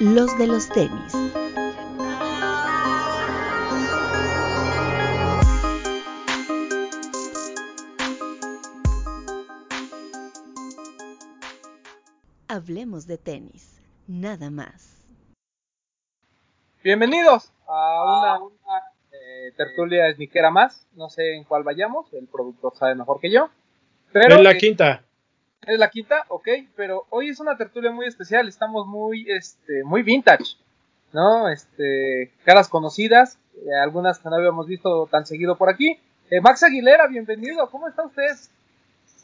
los de los tenis. Hablemos de tenis, nada más. Bienvenidos a una, eh, tertulia esniquera más. No sé en cuál vayamos, el productor sabe mejor que yo. Pero, es la eh, quinta. Es la quinta, ok, pero hoy es una tertulia muy especial, estamos muy, este, muy vintage, ¿no? Este, caras conocidas, eh, algunas que no habíamos visto tan seguido por aquí. Eh, Max Aguilera, bienvenido, ¿cómo está usted?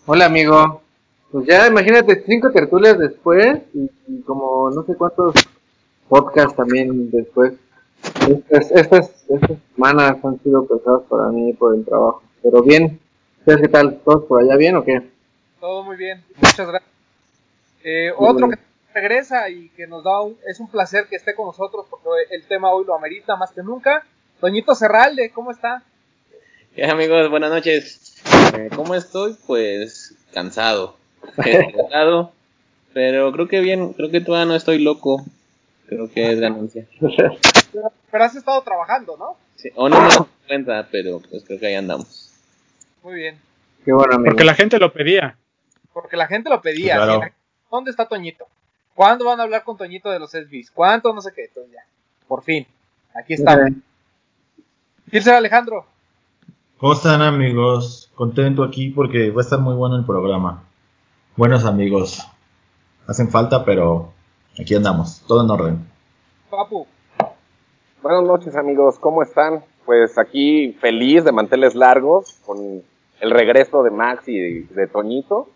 Hola amigo, pues ya imagínate cinco tertulias después y, como no sé cuántos podcasts también después. Estas, estas, estas semanas han sido pesadas para mí por el trabajo, pero bien, ¿ustedes qué tal? ¿Todos por allá bien o qué? Todo muy bien, muchas gracias. Eh, otro que regresa y que nos da un, es un placer que esté con nosotros porque el tema hoy lo amerita más que nunca. Doñito Serralde, ¿cómo está? ¿Qué amigos? Buenas noches. Eh, ¿Cómo estoy? Pues cansado. cansado, pero creo que bien, creo que todavía no estoy loco. Creo que es ganancia. Pero, pero has estado trabajando, ¿no? Sí, o no me doy cuenta, pero pues creo que ahí andamos. Muy bien. Qué bueno amigo. Porque la gente lo pedía. Porque la gente lo pedía. Claro. ¿sí? ¿Dónde está Toñito? ¿Cuándo van a hablar con Toñito de los SBs? ¿Cuánto? No sé qué. Entonces ya. Por fin. Aquí estamos. Kirse Alejandro. ¿Cómo están amigos? Contento aquí porque va a estar muy bueno el programa. Buenos amigos. Hacen falta, pero aquí andamos. Todo en orden. Papu. Buenas noches amigos, ¿cómo están? Pues aquí feliz de manteles largos con el regreso de Max y de, de Toñito.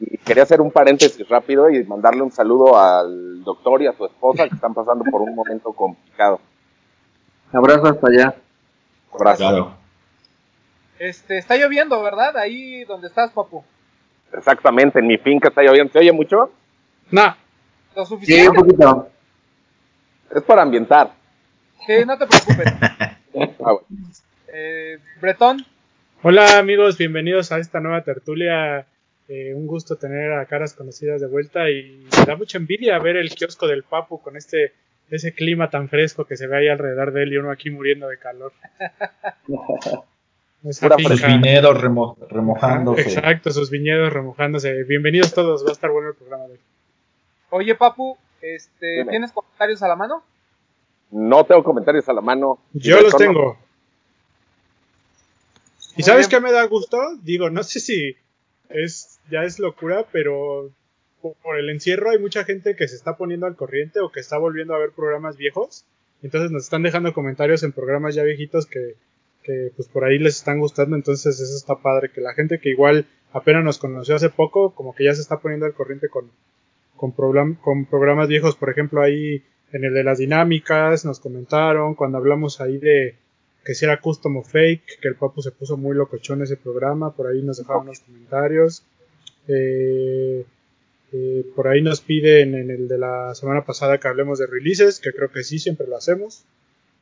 Y, quería hacer un paréntesis rápido y mandarle un saludo al doctor y a su esposa que están pasando por un momento complicado. Abrazo hasta allá. Abrazo. Claro. Este, está lloviendo, ¿verdad? Ahí donde estás, Papu. Exactamente, en mi finca está lloviendo. ¿Se oye mucho? No, Lo Sí, un suficiente. poquito. Es para ambientar. Sí, no te preocupes. Ah, bueno. Eh, Bretón. Hola amigos, bienvenidos a esta nueva tertulia. Eh, un gusto tener a caras conocidas de vuelta y me da mucha envidia ver el kiosco del Papu con este ese clima tan fresco que se ve ahí alrededor de él y uno aquí muriendo de calor. Pura. Sus viñedos remo- remojándose. Exacto, sus viñedos remojándose. Bienvenidos todos, va a estar bueno el programa de hoy. Oye, Papu, este, Dime. ¿tienes comentarios a la mano? No tengo comentarios a la mano. Yo los tengo. ¿Y Muy sabes bien. qué me da gusto? Digo, no sé si es ya es locura, pero po- por el encierro hay mucha gente que se está poniendo al corriente o que está volviendo a ver programas viejos. Entonces nos están dejando comentarios en programas ya viejitos que, que pues por ahí les están gustando. Entonces eso está padre. Que la gente que igual apenas nos conoció hace poco, como que ya se está poniendo al corriente con, con, program- con programas viejos. Por ejemplo, ahí en el de las dinámicas nos comentaron cuando hablamos ahí de que si era custom o fake, que el papu se puso muy locochón ese programa, por ahí nos dejaron los comentarios. Eh, eh, por ahí nos piden en el de la semana pasada que hablemos de releases, que creo que sí, siempre lo hacemos,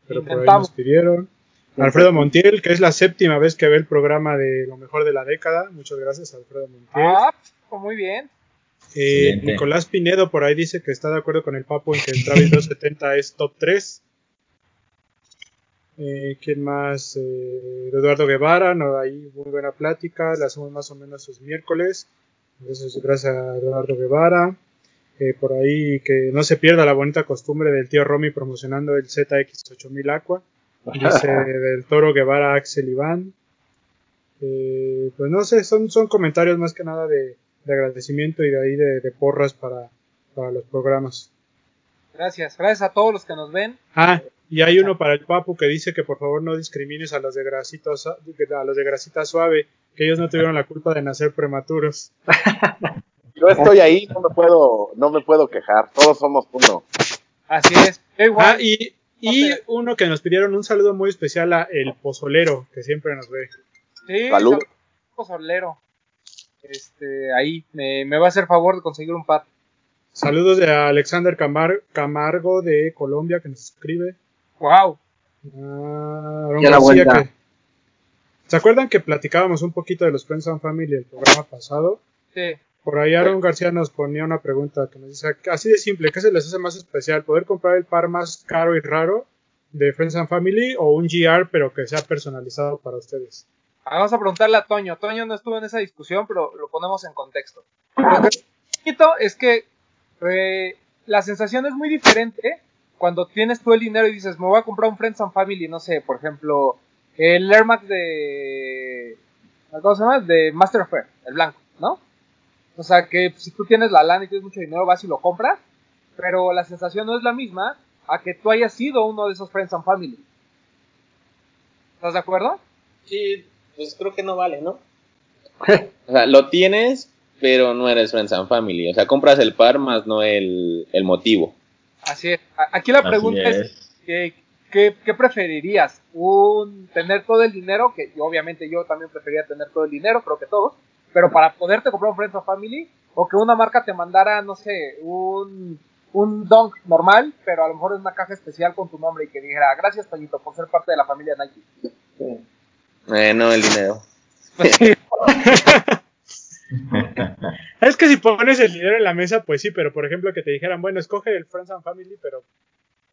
pero por ahí nos pidieron. Alfredo Montiel, que es la séptima vez que ve el programa de lo mejor de la década. Muchas gracias, Alfredo Montiel. Ah, pues, muy bien. Eh. Nicolás Pinedo por ahí dice que está de acuerdo con el Papo en que el Travis 270 es top 3. Eh, ¿Quién más? Eh, Eduardo Guevara, no, ahí muy buena plática, la hacemos más o menos los miércoles. Entonces, gracias a Eduardo Guevara. Eh, por ahí que no se pierda la bonita costumbre del tío Romy promocionando el ZX8000 Aqua. Dice del Toro Guevara Axel Iván. Eh, pues no sé, son, son comentarios más que nada de, de agradecimiento y de ahí de, de porras para, para los programas. Gracias. Gracias a todos los que nos ven. Ah, y hay uno para el Papu que dice que por favor no discrimines a los de grasita, a los de grasita suave, que ellos no tuvieron la culpa de nacer prematuros. Yo estoy ahí, no me puedo, no me puedo quejar. Todos somos uno. Así es. Yo igual. Ah, y, y uno que nos pidieron un saludo muy especial a El Pozolero, que siempre nos ve. sí, salud. Solero. Este, ahí me, me va a hacer favor de conseguir un par. Saludos de Alexander Camar- Camargo de Colombia que nos escribe. Wow. Ah, Aaron Ya la vuelta. que- ¿Se acuerdan que platicábamos un poquito de los Friends and Family el programa pasado? Sí. Por ahí Aaron García nos ponía una pregunta que nos dice, así de simple, ¿qué se les hace más especial? ¿Poder comprar el par más caro y raro de Friends and Family o un GR pero que sea personalizado para ustedes? Ah, Vamos a preguntarle a Toño. Toño no estuvo en esa discusión, pero lo ponemos en contexto. Lo que es que eh, la sensación es muy diferente cuando tienes tú el dinero y dices, me voy a comprar un Friends and Family, no sé, por ejemplo, el Air Max de... ¿Cómo se llama? De Master of Air, el blanco, ¿no? O sea que si tú tienes la lana y tienes mucho dinero, vas y lo compras, pero la sensación no es la misma a que tú hayas sido uno de esos Friends and Family. ¿Estás de acuerdo? Sí, pues creo que no vale, ¿no? o sea, lo tienes, pero no eres Friends and Family. O sea, compras el par más no el, el motivo. Así es. Aquí la Así pregunta es, es. ¿qué, qué, qué preferirías? ¿Un tener todo el dinero? Que yo, obviamente yo también preferiría tener todo el dinero, creo que todos. Pero para poderte comprar un Friends and Family, o que una marca te mandara, no sé, un, un Dunk normal, pero a lo mejor es una caja especial con tu nombre y que dijera, gracias Toñito por ser parte de la familia Nike. Eh, no el dinero. Es que si pones el dinero en la mesa, pues sí, pero por ejemplo que te dijeran, bueno, escoge el Friends and Family, pero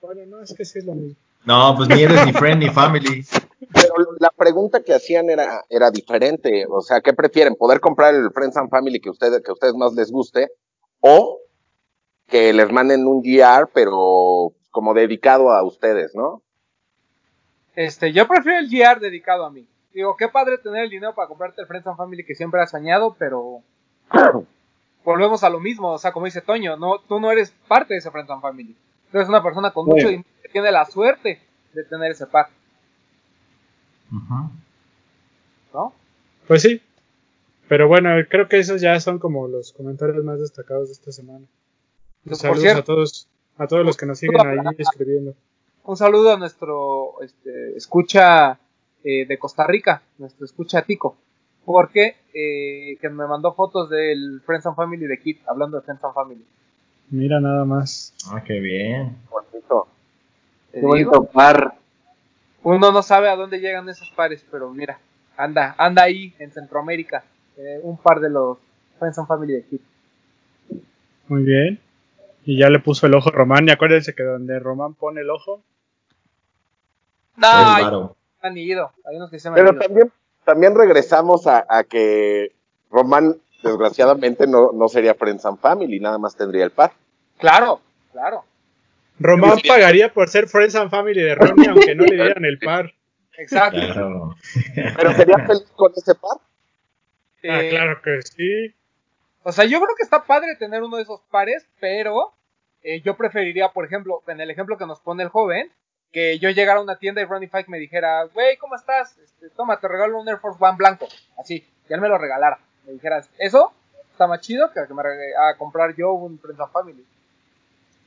bueno, no, es que sí es lo mismo. No, pues ni eres ni friend ni family. Pero la pregunta que hacían era, era diferente. O sea, ¿qué prefieren? ¿Poder comprar el Friends and Family que ustedes, que a ustedes más les guste? ¿O que les manden un GR, pero como dedicado a ustedes, ¿no? Este, yo prefiero el GR dedicado a mí. Digo, qué padre tener el dinero para comprarte el Friends and Family que siempre has soñado, pero volvemos a lo mismo. O sea, como dice Toño, no, tú no eres parte de ese Friends and Family. Tú eres una persona con mucho dinero que tiene la suerte de tener ese par, Ujú. ¿no? Pues sí. Pero bueno, creo que esos ya son como los comentarios más destacados de esta semana. Por Saludos cierto. a todos, a todos los que nos siguen ahí escribiendo. Un saludo a nuestro este, escucha eh, de Costa Rica, nuestro escucha tico, porque eh, que me mandó fotos del Friends and Family de Kit, hablando de Friends and Family. Mira nada más. Ah, qué bien. Bonito. Qué digo, bonito par. uno no sabe a dónde llegan esos pares, pero mira, anda, anda ahí en Centroamérica, eh, un par de los Friends and Family de Kit. Muy bien. Y ya le puso el ojo a Román. Y acuérdense que donde Román pone el ojo, No, Es ya varo. se han ido, hay unos que se me han Pero ido. también, también regresamos a, a que Román, desgraciadamente, no, no sería Friends and Family, nada más tendría el par. Claro, claro, Román pagaría por ser Friends and Family de Ronnie, aunque no le dieran el par. exacto. Claro. Pero sería feliz con ese par. Ah, Eh, claro que sí. O sea, yo creo que está padre tener uno de esos pares, pero eh, yo preferiría, por ejemplo, en el ejemplo que nos pone el joven, que yo llegara a una tienda y Ronnie Fike me dijera, güey, ¿cómo estás? Este, toma, te regalo un Air Force One blanco. Así, que él me lo regalara. Me dijeras, eso está más chido que que me a comprar yo un Friends and Family.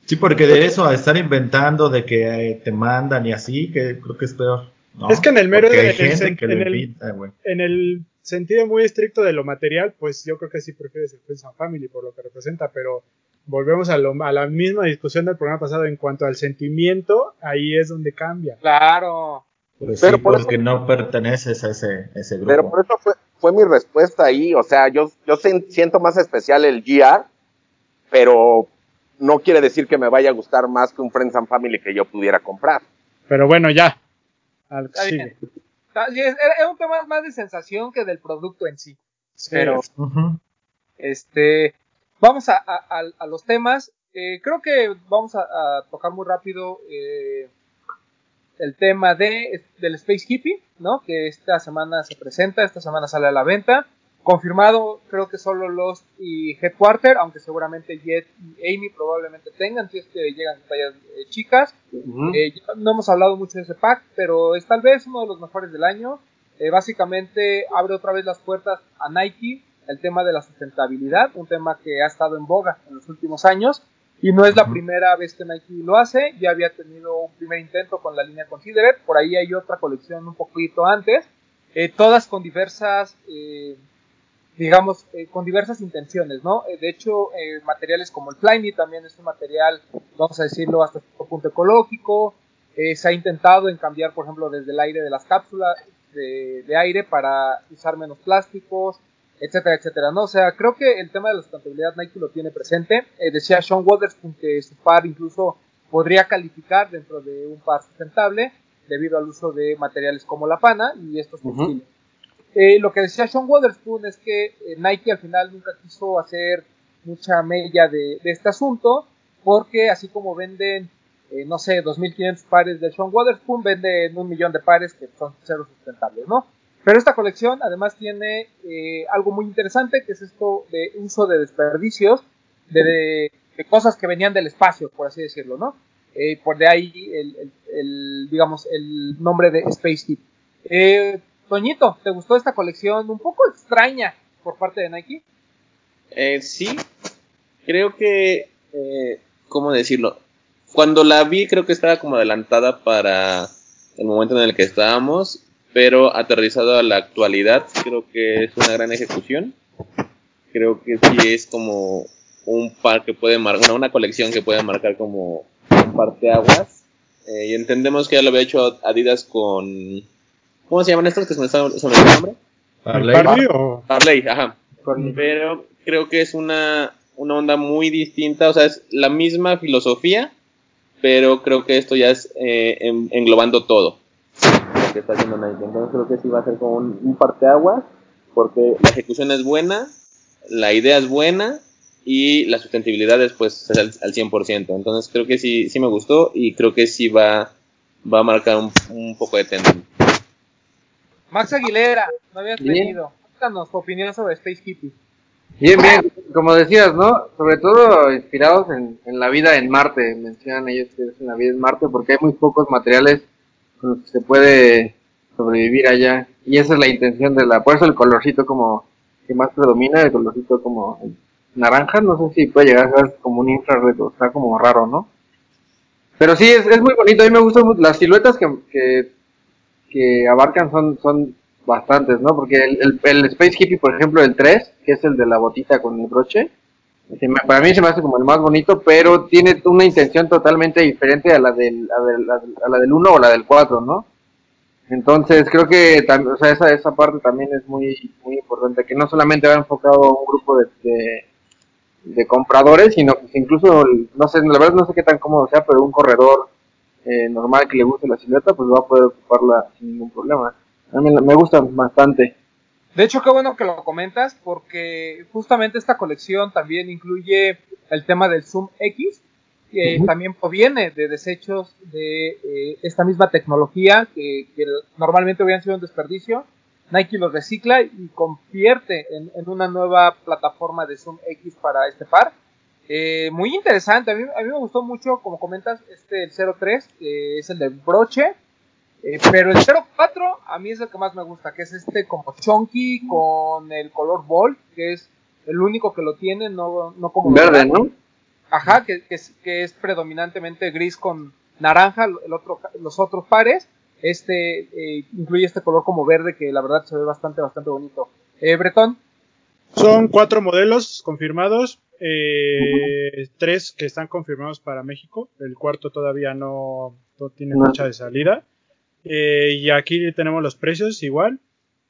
Sí, porque de eso a estar inventando de que eh, te mandan y así, que creo que es peor. ¿no? Es que en el mero hay en el. En el sentido muy estricto de lo material, pues yo creo que sí prefieres el Friends and Family por lo que representa, pero volvemos a, lo, a la misma discusión del programa pasado en cuanto al sentimiento, ahí es donde cambia. Claro. Pues Pero sí, por porque no perteneces a ese, ese grupo. Pero por eso fue, fue mi respuesta ahí. O sea, yo, yo siento más especial el GR, pero no quiere decir que me vaya a gustar más que un Friends and Family que yo pudiera comprar. Pero bueno, ya. Al que Está sigue. bien. Está- sí, es, es un tema más de sensación que del producto en sí. Sí, Pero. Este, vamos a, a- a- a los temas. Eh, creo que vamos a, a tocar muy rápido eh, el tema de, del Space Hippie, ¿no? Que esta semana se presenta, esta semana sale a la venta. Confirmado, creo que solo Lost y Headquarter, aunque seguramente Jet y Amy probablemente tengan, si es que llegan tallas eh, chicas. Eh, ya no hemos hablado mucho de ese pack, pero es tal vez uno de los mejores del año. Eh, básicamente abre otra vez las puertas a Nike, el tema de la sustentabilidad, un tema que ha estado en boga en los últimos años. Y no es la primera vez que Nike lo hace, ya había tenido un primer intento con la línea Considerate, por ahí hay otra colección un poquito antes, eh, todas con diversas, eh, digamos, eh, con diversas intenciones, ¿no? De hecho, materiales como el Flyme también es un material, vamos a decirlo, hasta cierto punto ecológico, se ha intentado en cambiar, por ejemplo, desde el aire de las cápsulas de, de aire para usar menos plásticos, etcétera, etcétera, ¿no? O sea, creo que el tema de la sustentabilidad Nike lo tiene presente. Eh, decía Sean Waterspoon que su par incluso podría calificar dentro de un par sustentable debido al uso de materiales como la pana y estos textiles. Eh, lo que decía Sean Waterspoon es que eh, Nike al final nunca quiso hacer mucha mella de, de este asunto porque así como venden, eh, no sé, 2.500 pares de Sean Waterspoon, venden un millón de pares que son cero sustentables, ¿no? Pero esta colección además tiene eh, algo muy interesante, que es esto de uso de desperdicios, de, de, de cosas que venían del espacio, por así decirlo, ¿no? Eh, por de ahí el, digamos, el nombre de Space Heat. Eh, Toñito, ¿te gustó esta colección un poco extraña por parte de Nike? Eh, sí, creo que, eh, ¿cómo decirlo? Cuando la vi creo que estaba como adelantada para el momento en el que estábamos, pero aterrizado a la actualidad creo que es una gran ejecución. Creo que sí es como un par que puede marcar, una colección que puede marcar como un parteaguas. Eh, y entendemos que ya lo había hecho Adidas con ¿Cómo se llaman estos que se me está sobre el nombre? ¿Parley? ¿Parley ajá. Pero creo que es una, una onda muy distinta, o sea, es la misma filosofía, pero creo que esto ya es eh, en, englobando todo que está haciendo Nike. Entonces creo que sí va a ser como un, un parteaguas, porque la ejecución es buena, la idea es buena y la sustentabilidad es pues al, al 100%. Entonces creo que sí, sí me gustó y creo que sí va, va a marcar un, un poco de tendencia. Max Aguilera, no habías venido. Cuéntanos tu opinión sobre Space Hippie. Bien, bien, como decías, ¿no? Sobre todo inspirados en, en, la vida en Marte, mencionan ellos que es en la vida en Marte, porque hay muy pocos materiales con los que se puede sobrevivir allá. Y esa es la intención de la, por eso el colorcito como que más predomina, el colorcito como naranja, no sé si puede llegar a ser como un infrared, está como raro, ¿no? Pero sí, es, es muy bonito, a mí me gustan las siluetas que, que, abarcan son, son bastantes, ¿no? Porque el, el, el, Space Hippie, por ejemplo, el 3, que es el de la botita con el broche, para mí se me hace como el más bonito, pero tiene una intención totalmente diferente a la del, a, del, a la del 1 o la del 4, ¿no? Entonces creo que esa, esa parte también es muy, muy importante, que no solamente va enfocado a un grupo de, de, de compradores, sino que incluso, no sé, la verdad no sé qué tan cómodo sea, pero un corredor eh, normal que le guste la silueta, pues va a poder ocuparla sin ningún problema. A mí me gusta bastante. De hecho, qué bueno que lo comentas, porque justamente esta colección también incluye el tema del Zoom X, que uh -huh. también proviene de desechos de eh, esta misma tecnología que, que, normalmente hubieran sido un desperdicio. Nike los recicla y convierte en, en una nueva plataforma de Zoom X para este par. Eh, muy interesante, a mí, a mí, me gustó mucho, como comentas, este el 03, que es el de broche, eh, pero el 04 a mí es el que más me gusta, que es este como chunky con el color ball, que es el único que lo tiene, no, no como... Verde, ¿no? Ajá, que, que, es, que es predominantemente gris con naranja, el otro, los otros pares. Este eh, incluye este color como verde que la verdad se ve bastante, bastante bonito. Eh, Bretón. Son cuatro modelos confirmados, eh, tres que están confirmados para México, el cuarto todavía no, no tiene fecha de salida. Eh, y aquí tenemos los precios igual.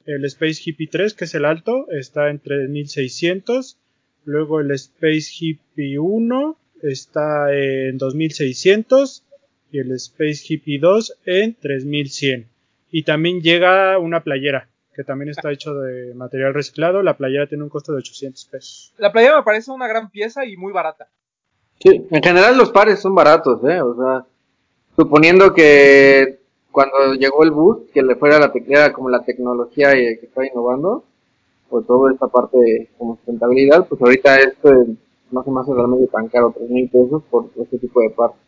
El Space Hippie 3, que es el alto, está en 3600. Luego el Space Hippie 1 está en 2600 y el Space Hippie 2 en 3100. Y también llega una playera que también está hecho de material reciclado. La playera tiene un costo de 800 pesos. La playera me parece una gran pieza y muy barata. Sí, en general los pares son baratos, ¿eh? O sea, suponiendo que cuando llegó el bus, que le fuera la era como la tecnología que está innovando, por toda esta parte como sustentabilidad, pues ahorita esto no se me hace realmente tan caro, 3 mil pesos por este tipo de partes.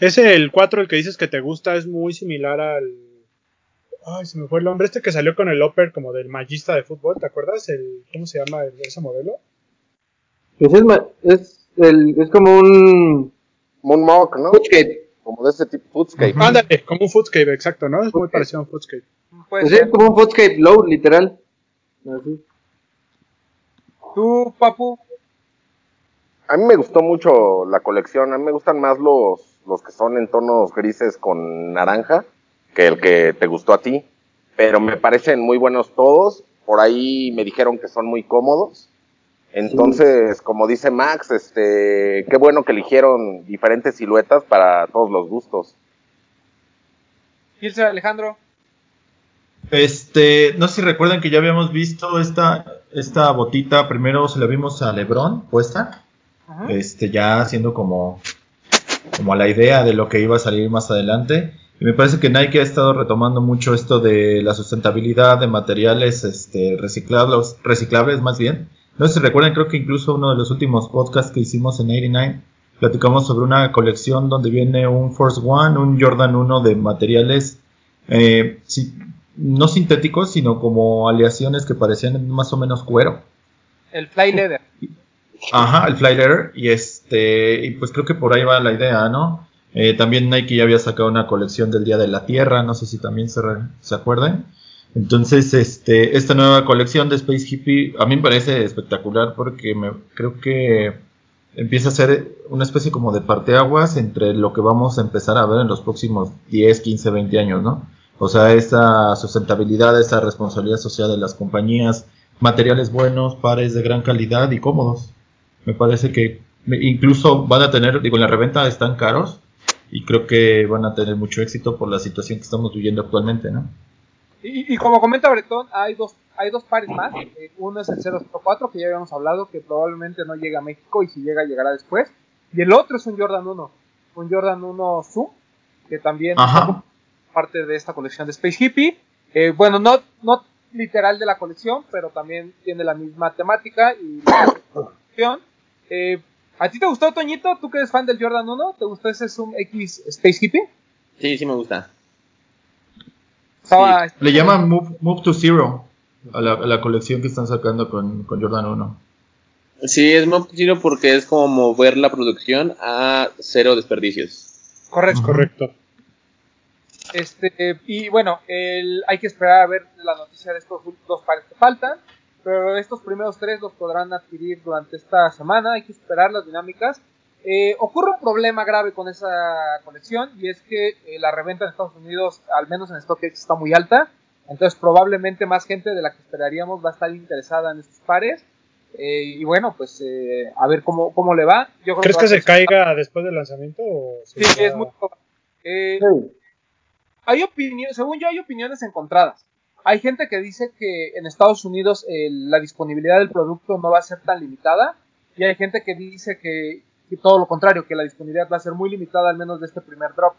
Ese, el 4, el que dices que te gusta, es muy similar al. Ay, se me fue el nombre. Este que salió con el Upper como del magista de fútbol, ¿te acuerdas? El, ¿Cómo se llama el, ese modelo? Pues es, es, el, es como un. Como un mock, ¿no? Como de ese tipo, Foodscape. Uh -huh. Ándale, como un Foodscape, exacto, ¿no? Es muy parecido a un Foodscape. Pues es como un Foodscape low, literal. Así. ¿Tú, Papu? A mí me gustó mucho la colección. A mí me gustan más los, los que son en tonos grises con naranja que el que te gustó a ti. Pero me parecen muy buenos todos. por ahí me dijeron que son muy cómodos. Entonces, como dice Max, este, qué bueno que eligieron diferentes siluetas para todos los gustos. Gilser Alejandro. Este, no sé si recuerdan que ya habíamos visto esta, esta botita, primero se la vimos a Lebron puesta, Ajá. este, ya haciendo como, como la idea de lo que iba a salir más adelante. Y me parece que Nike ha estado retomando mucho esto de la sustentabilidad de materiales este, reciclables, reciclables más bien. No sé si recuerdan, creo que incluso uno de los últimos podcasts que hicimos en 89, platicamos sobre una colección donde viene un Force One, un Jordan 1 de materiales, eh, no sintéticos, sino como aleaciones que parecían más o menos cuero. El Fly Leather. Ajá, el Fly Leather, y este, y pues creo que por ahí va la idea, ¿no? Eh, también Nike ya había sacado una colección del Día de la Tierra, no sé si también se, re- se acuerdan. Entonces, este, esta nueva colección de Space Hippie a mí me parece espectacular porque me, creo que empieza a ser una especie como de parteaguas entre lo que vamos a empezar a ver en los próximos 10, 15, 20 años, ¿no? O sea, esa sustentabilidad, esa responsabilidad social de las compañías, materiales buenos, pares de gran calidad y cómodos. Me parece que incluso van a tener, digo, en la reventa están caros y creo que van a tener mucho éxito por la situación que estamos viviendo actualmente, ¿no? Y, y como comenta Bretón, hay dos, hay dos pares más. Eh, uno es el 004, que ya habíamos hablado, que probablemente no llega a México y si llega, llegará después. Y el otro es un Jordan 1, un Jordan 1 Zoom, que también Ajá. forma parte de esta colección de Space Hippie. Eh, bueno, no, no literal de la colección, pero también tiene la misma temática y la colección. Eh, ¿A ti te gustó, Toñito? ¿Tú que eres fan del Jordan 1? ¿Te gustó ese Zoom X Space Hippie? Sí, sí me gusta. Estaba, Le llaman Move, Move to Zero a la, a la colección que están sacando con, con Jordan 1. Sí, es más tiro porque es como mover la producción a cero desperdicios. correcto. Correcto. Este, y bueno, el- hay que esperar a ver la noticia de estos dos pares que faltan. Pero estos primeros tres los podrán adquirir durante esta semana. Hay que esperar las dinámicas. Eh, ocurre un problema grave con esa colección y es que eh, la reventa en Estados Unidos, al menos en StockX, está muy alta. Entonces probablemente más gente de la que esperaríamos va a estar interesada en estos pares. Eh, y bueno, pues eh, a ver cómo, cómo le va. Yo creo ¿Crees que se caiga después del lanzamiento? O Sí, va- es muy probable. Eh, hay opiniones, según yo hay opiniones encontradas. Hay gente que dice que en Estados Unidos eh, la disponibilidad del producto no va a ser tan limitada y hay gente que dice que, que todo lo contrario, que la disponibilidad va a ser muy limitada al menos de este primer drop.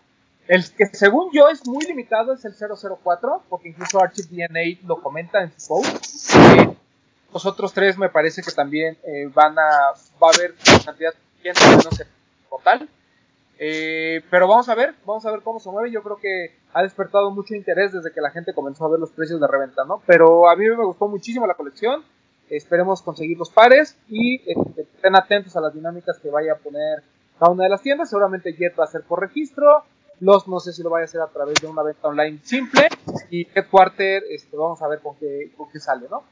El que según yo es muy limitado es el 004, porque incluso Archive DNA lo comenta en su post. Eh, los otros tres me parece que también eh, van a, va a haber cantidad al menos en total. Eh, pero vamos a ver, vamos a ver cómo se mueve. Yo creo que ha despertado mucho interés desde que la gente comenzó a ver los precios de reventa, ¿no? Pero a mí me gustó muchísimo la colección. Esperemos conseguir los pares y este, estén atentos a las dinámicas que vaya a poner cada una de las tiendas. Seguramente Jet va a ser por registro. Los no sé si lo vaya a hacer a través de una venta online simple. Y Headquarter, este, vamos a ver con qué, con qué sale, ¿no?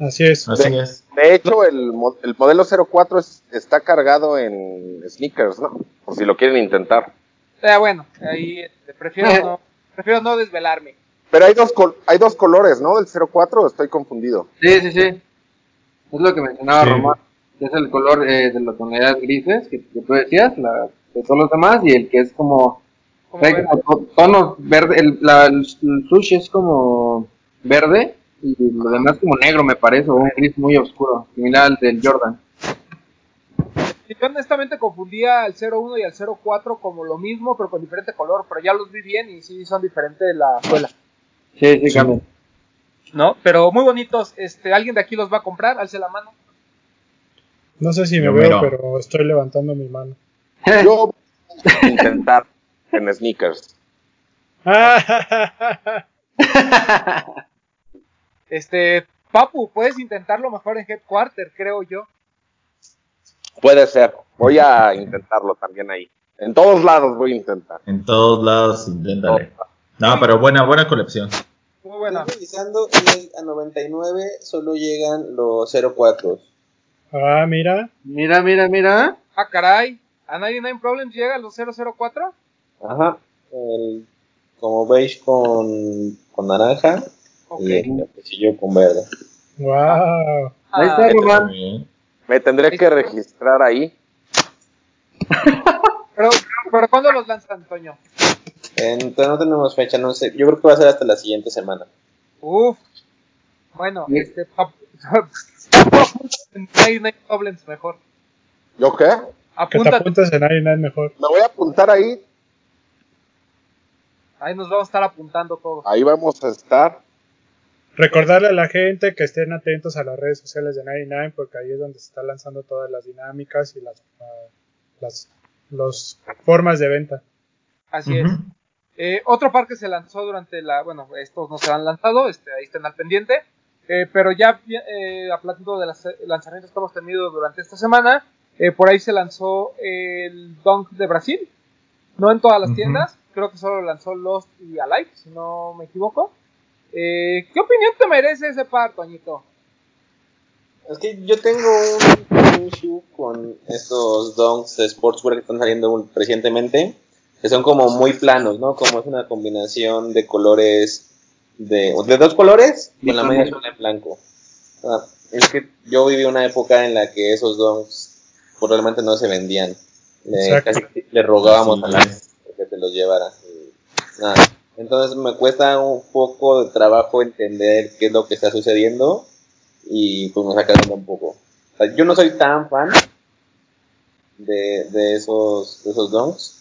Así es. Así es. De hecho, el, el modelo 04 es- está cargado en sneakers, ¿no? Por si lo quieren intentar. Eh, bueno, ahí este, prefiero, no, prefiero no desvelarme. Pero hay dos, col- hay dos colores, ¿no? Del 04, estoy confundido. Sí, sí, sí. Es lo que mencionaba Sí. Román. que Es el color eh, de las tonalidades grises que, que tú decías, la, de todos los demás, y el que es como, trae como to- tonos verde, el, la, el sushi es como verde y lo demás como negro me parece, o un gris muy oscuro, similar al del Jordan. Yo honestamente confundía al 01 y al 04 como lo mismo, pero con diferente color, pero ya los vi bien y sí son diferentes de la suela, Sí, sí. ¿no? Pero muy bonitos, este, alguien de aquí los va a comprar, alce la mano. No sé si me Yo veo, pero estoy levantando mi mano. Yo voy a intentar en sneakers. Este, Papu, puedes intentarlo mejor en Headquarter, creo yo. Puede ser. Voy a intentarlo también ahí. En todos lados voy a intentar. En todos lados, inténtale. No, pero buena, buena colección. Muy buena. Estoy revisando y a 99 solo llegan los 04. ah, mira. Mira, mira, mira. Ah, caray. ¿A 99 Problems llega a los 004? Ajá. El, como beige con, con naranja. Ok. Y el quesillo con verde. Wow. Ahí está, Ah, Román. Bien. Me tendré que registrar ahí. pero, pero ¿cuándo los lanzan, Toño? Entonces no tenemos fecha, no sé. Yo creo que va a ser hasta la siguiente semana. Uf. Bueno, Sí. este. 99 Goblins mejor. ¿Yo qué? Que te Apúntate. apuntes en es mejor. Me voy a apuntar ahí. Ahí nos vamos a estar apuntando todos. Ahí vamos a estar. Recordarle a la gente que estén atentos a las redes sociales de 99 porque ahí es donde se están lanzando todas las dinámicas y las, ah, las los formas de venta. Así es. Eh, otro par que se lanzó durante la. Bueno, estos no se han lanzado, este, ahí estén al pendiente. Eh, pero ya eh, hablando de los lanzamientos que hemos tenido durante esta semana, eh, por ahí se lanzó el Dunk de Brasil. No en todas las tiendas, creo que solo lanzó Lost y Alive, si no me equivoco. Eh, ¿Qué opinión te merece ese par, Toñito? Es que yo tengo un, issue con estos donks de sportswear que están saliendo recientemente, que son como muy planos, ¿no? Como es una combinación de colores, de, de dos colores, con la media zona en blanco. Ah, es que yo viví una época en la que esos donks pues, realmente no se vendían. Le, Exacto. casi le rogábamos a la es. que te los llevara. y nada. Entonces me cuesta un poco de trabajo entender qué es lo que está sucediendo y pues me saca un poco. O sea, yo no soy tan fan de, de esos de esos donks,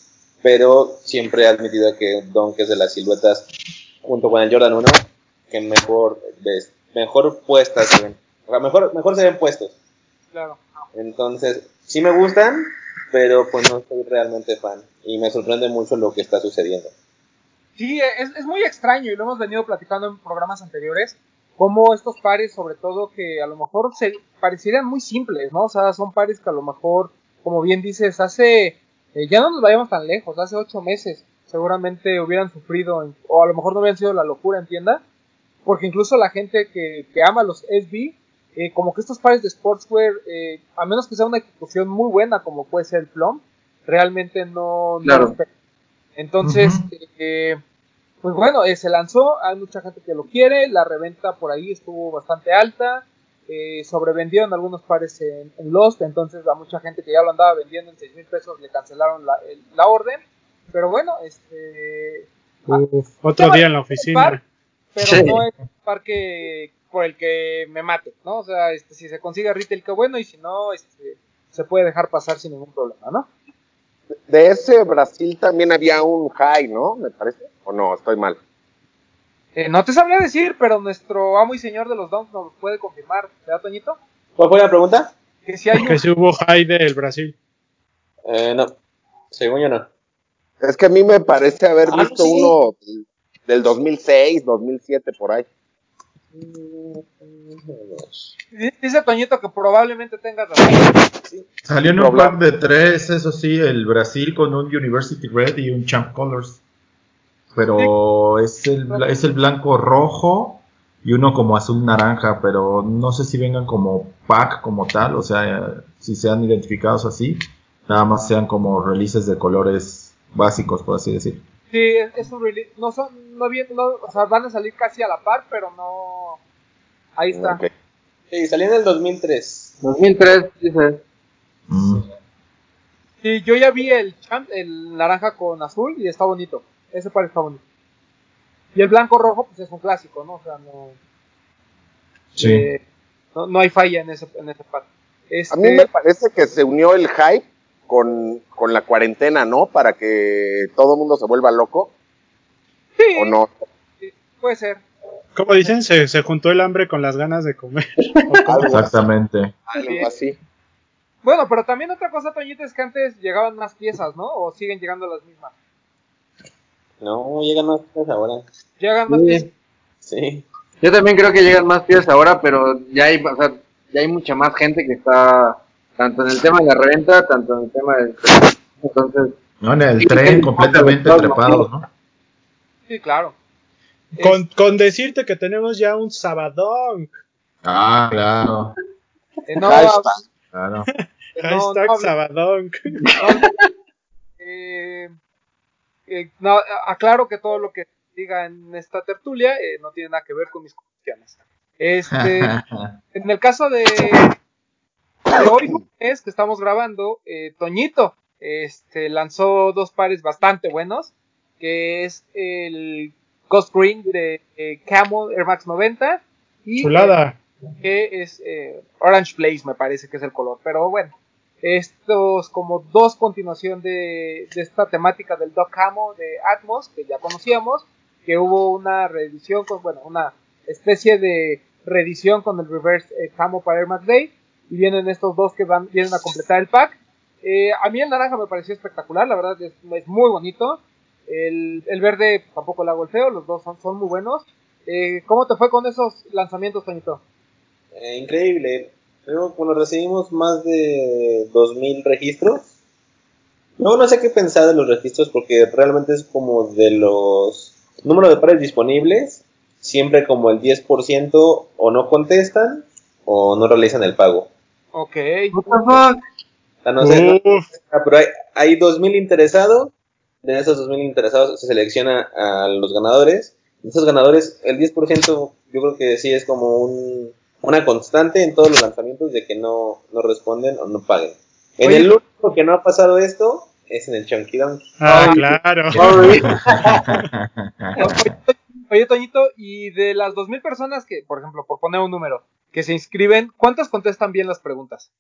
pero siempre he admitido que donk es de las siluetas junto con el Jordan 1 que mejor mejor puestas se ven. O sea, mejor mejor se ven puestos. Claro. Entonces, sí me gustan, pero pues no soy realmente fan y me sorprende mucho lo que está sucediendo. Sí, es, es muy extraño y lo hemos venido platicando en programas anteriores, como estos pares, sobre todo que a lo mejor se parecerían muy simples, ¿no? O sea, son pares que a lo mejor, como bien dices, hace, eh, ya no nos vayamos tan lejos, hace ocho meses seguramente hubieran sufrido, en- o a lo mejor no hubieran sido la locura en tienda, porque incluso la gente que, que ama los SB, eh, como que estos pares de sportswear, eh, a menos que sea una ejecución muy buena, como puede ser el Plum, realmente no, Claro. entonces, eh, pues bueno, eh, se lanzó, hay mucha gente que lo quiere, la reventa por ahí estuvo bastante alta, eh, sobrevendieron algunos pares en, en Lost, entonces a mucha gente que ya lo andaba vendiendo en 6 mil pesos le cancelaron la, el- la orden, pero bueno, este, Uf, otro día en la oficina. pero Sí. no es un par que por el que me mate, ¿no? O sea, este, si se consigue retail, qué bueno, y si no, este, se puede dejar pasar sin ningún problema, ¿no? De ese Brasil también había un high, ¿no? Me parece. ¿O no? Estoy mal. Eh, no te sabría decir, pero nuestro amo y señor de los Dons nos puede confirmar, ¿verdad, Toñito? ¿Cuál fue la pregunta? Que si hay un Que si hubo high del Brasil. Eh, no, según yo no. Es que a mí me parece haber Ah, visto sí. uno del 2006, 2007, por ahí. Dice Toñito que probablemente tengas razón. Salió en un pack de tres, eso sí, el Brasil con un University Red y un Champ Colors. Pero es el, bla- es el blanco rojo y uno como azul naranja, pero no sé si vengan como pack como tal, o sea, si sean identificados así, nada más sean como releases de colores básicos, por así decir. Sí, es, un release. No son, no bien, no, o sea, van a salir casi a la par, pero no. Ahí está. Sí, salió en el 2003. 2003, dice. Mm. Sí, yo ya vi el champ, el naranja con azul y está bonito. Ese par está bonito. Y el blanco rojo, pues es un clásico, ¿no? O sea, no. Sí. eh, no, no hay falla en ese, en ese par. Este, A mí me parece que se unió el hype con, con la cuarentena, ¿no? Para que todo el mundo se vuelva loco, sí, ¿o no? sí, puede ser. Como dicen, se, se juntó el hambre con las ganas de comer. Exactamente. algo así. Bueno, pero también otra cosa, Toñito, es que antes llegaban más piezas, ¿no? O siguen llegando las mismas. No, llegan más cosas ahora. Llegan más Sí. piezas. Sí. Yo también creo que llegan más piezas ahora, pero ya hay, o sea, ya hay mucha más gente que está tanto en el tema de la reventa, tanto en el tema del entonces No, en el tren completamente sí, trepados, ¿no? Sí, claro. Con, con decirte que tenemos ya un sabadón. Ah, claro, Eh, no, Hashtag. claro. no, Hashtag no sabadón. no, eh, eh, no, aclaro que todo lo que diga en esta tertulia eh, no tiene nada que ver con mis conclusiones. Este, en el caso de, de hoy es que estamos grabando, eh, Toñito este, lanzó dos pares bastante buenos, que es el Ghost Green de eh, Camel Air Max 90 y Chulada. que es eh, Orange Blaze, me parece que es el color. Pero bueno, estos como dos continuación de, esta temática del Doc Camo de Atmos, que ya conocíamos, que hubo una reedición, con, bueno, una especie de reedición con el Reverse eh, Camo para Air Max Day, y vienen estos dos que van, vienen a completar el pack. Eh, a mí el naranja me pareció espectacular, la verdad es, muy bonito. El, el, verde tampoco el feo, los dos son, son muy buenos. Eh, ¿Cómo te fue con esos lanzamientos, Toñito? Eh, increíble. Pero cuando recibimos más de 2.000 registros, no, no sé qué pensar de los registros porque realmente es como de los números de pares disponibles, siempre como el 10% o no contestan o no realizan el pago. Ok. What the fuck? Ah, no sé, no- ah, pero hay, hay 2.000 interesados, de esos 2.000 interesados se selecciona a los ganadores. De esos ganadores, el 10% yo creo que sí es como un, una constante en todos los lanzamientos de que no, no responden o no paguen. En Oye. el único que no ha pasado esto es en el Chunky Donkey. ah, claro. Sorry. Oye, Toñito, y de las 2.000 personas que, por ejemplo, por poner un número, que se inscriben, ¿cuántas contestan bien las preguntas?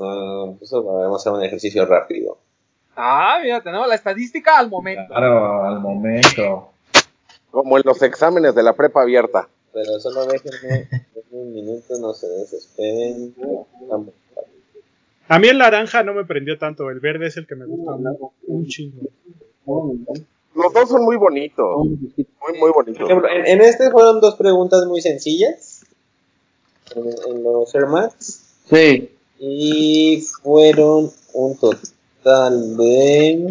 Ah, eso vamos a hacer un ejercicio rápido. Ah, mira, tenemos la estadística al momento. Claro, al momento. Como en los exámenes de la prepa abierta. Pero solo déjenme un minuto, no se desesperen. Vamos. A mí el naranja no me prendió tanto, el verde es el que me gusta un, un chingo. Los dos son muy bonitos. Muy, muy Por bonitos. ejemplo, en, en este fueron dos preguntas muy sencillas. En, en los Air Max. Sí. Y fueron un total de.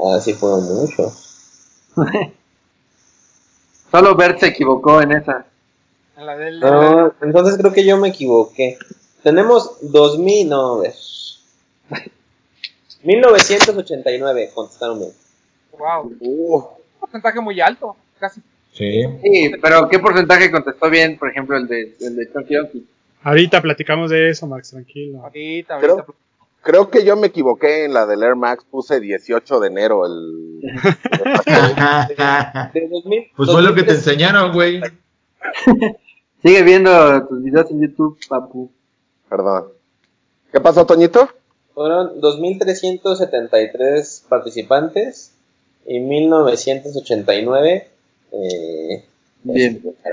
Ah, sí, fueron muchos. Solo Bert se equivocó en esa. En la del, No, entonces creo que yo me equivoqué. Tenemos 2000, no, a ver. 1989 contestaron bien. wow, Uh, un porcentaje muy alto, casi. Sí. Sí, pero ¿qué porcentaje contestó bien, por ejemplo, el de, el de Chunky Donkey? Ahorita platicamos de eso, Max, tranquilo. Ahorita, ahorita. creo que yo me equivoqué en la del Air Max. Puse 18 de enero el. De 2000, Pues fue lo que te 2003 enseñaron, güey. Sigue viendo tus videos en YouTube, papu. Perdón. ¿Qué pasó, Toñito? Fueron 2.373 participantes y 1.989 eh, Bien. Ah,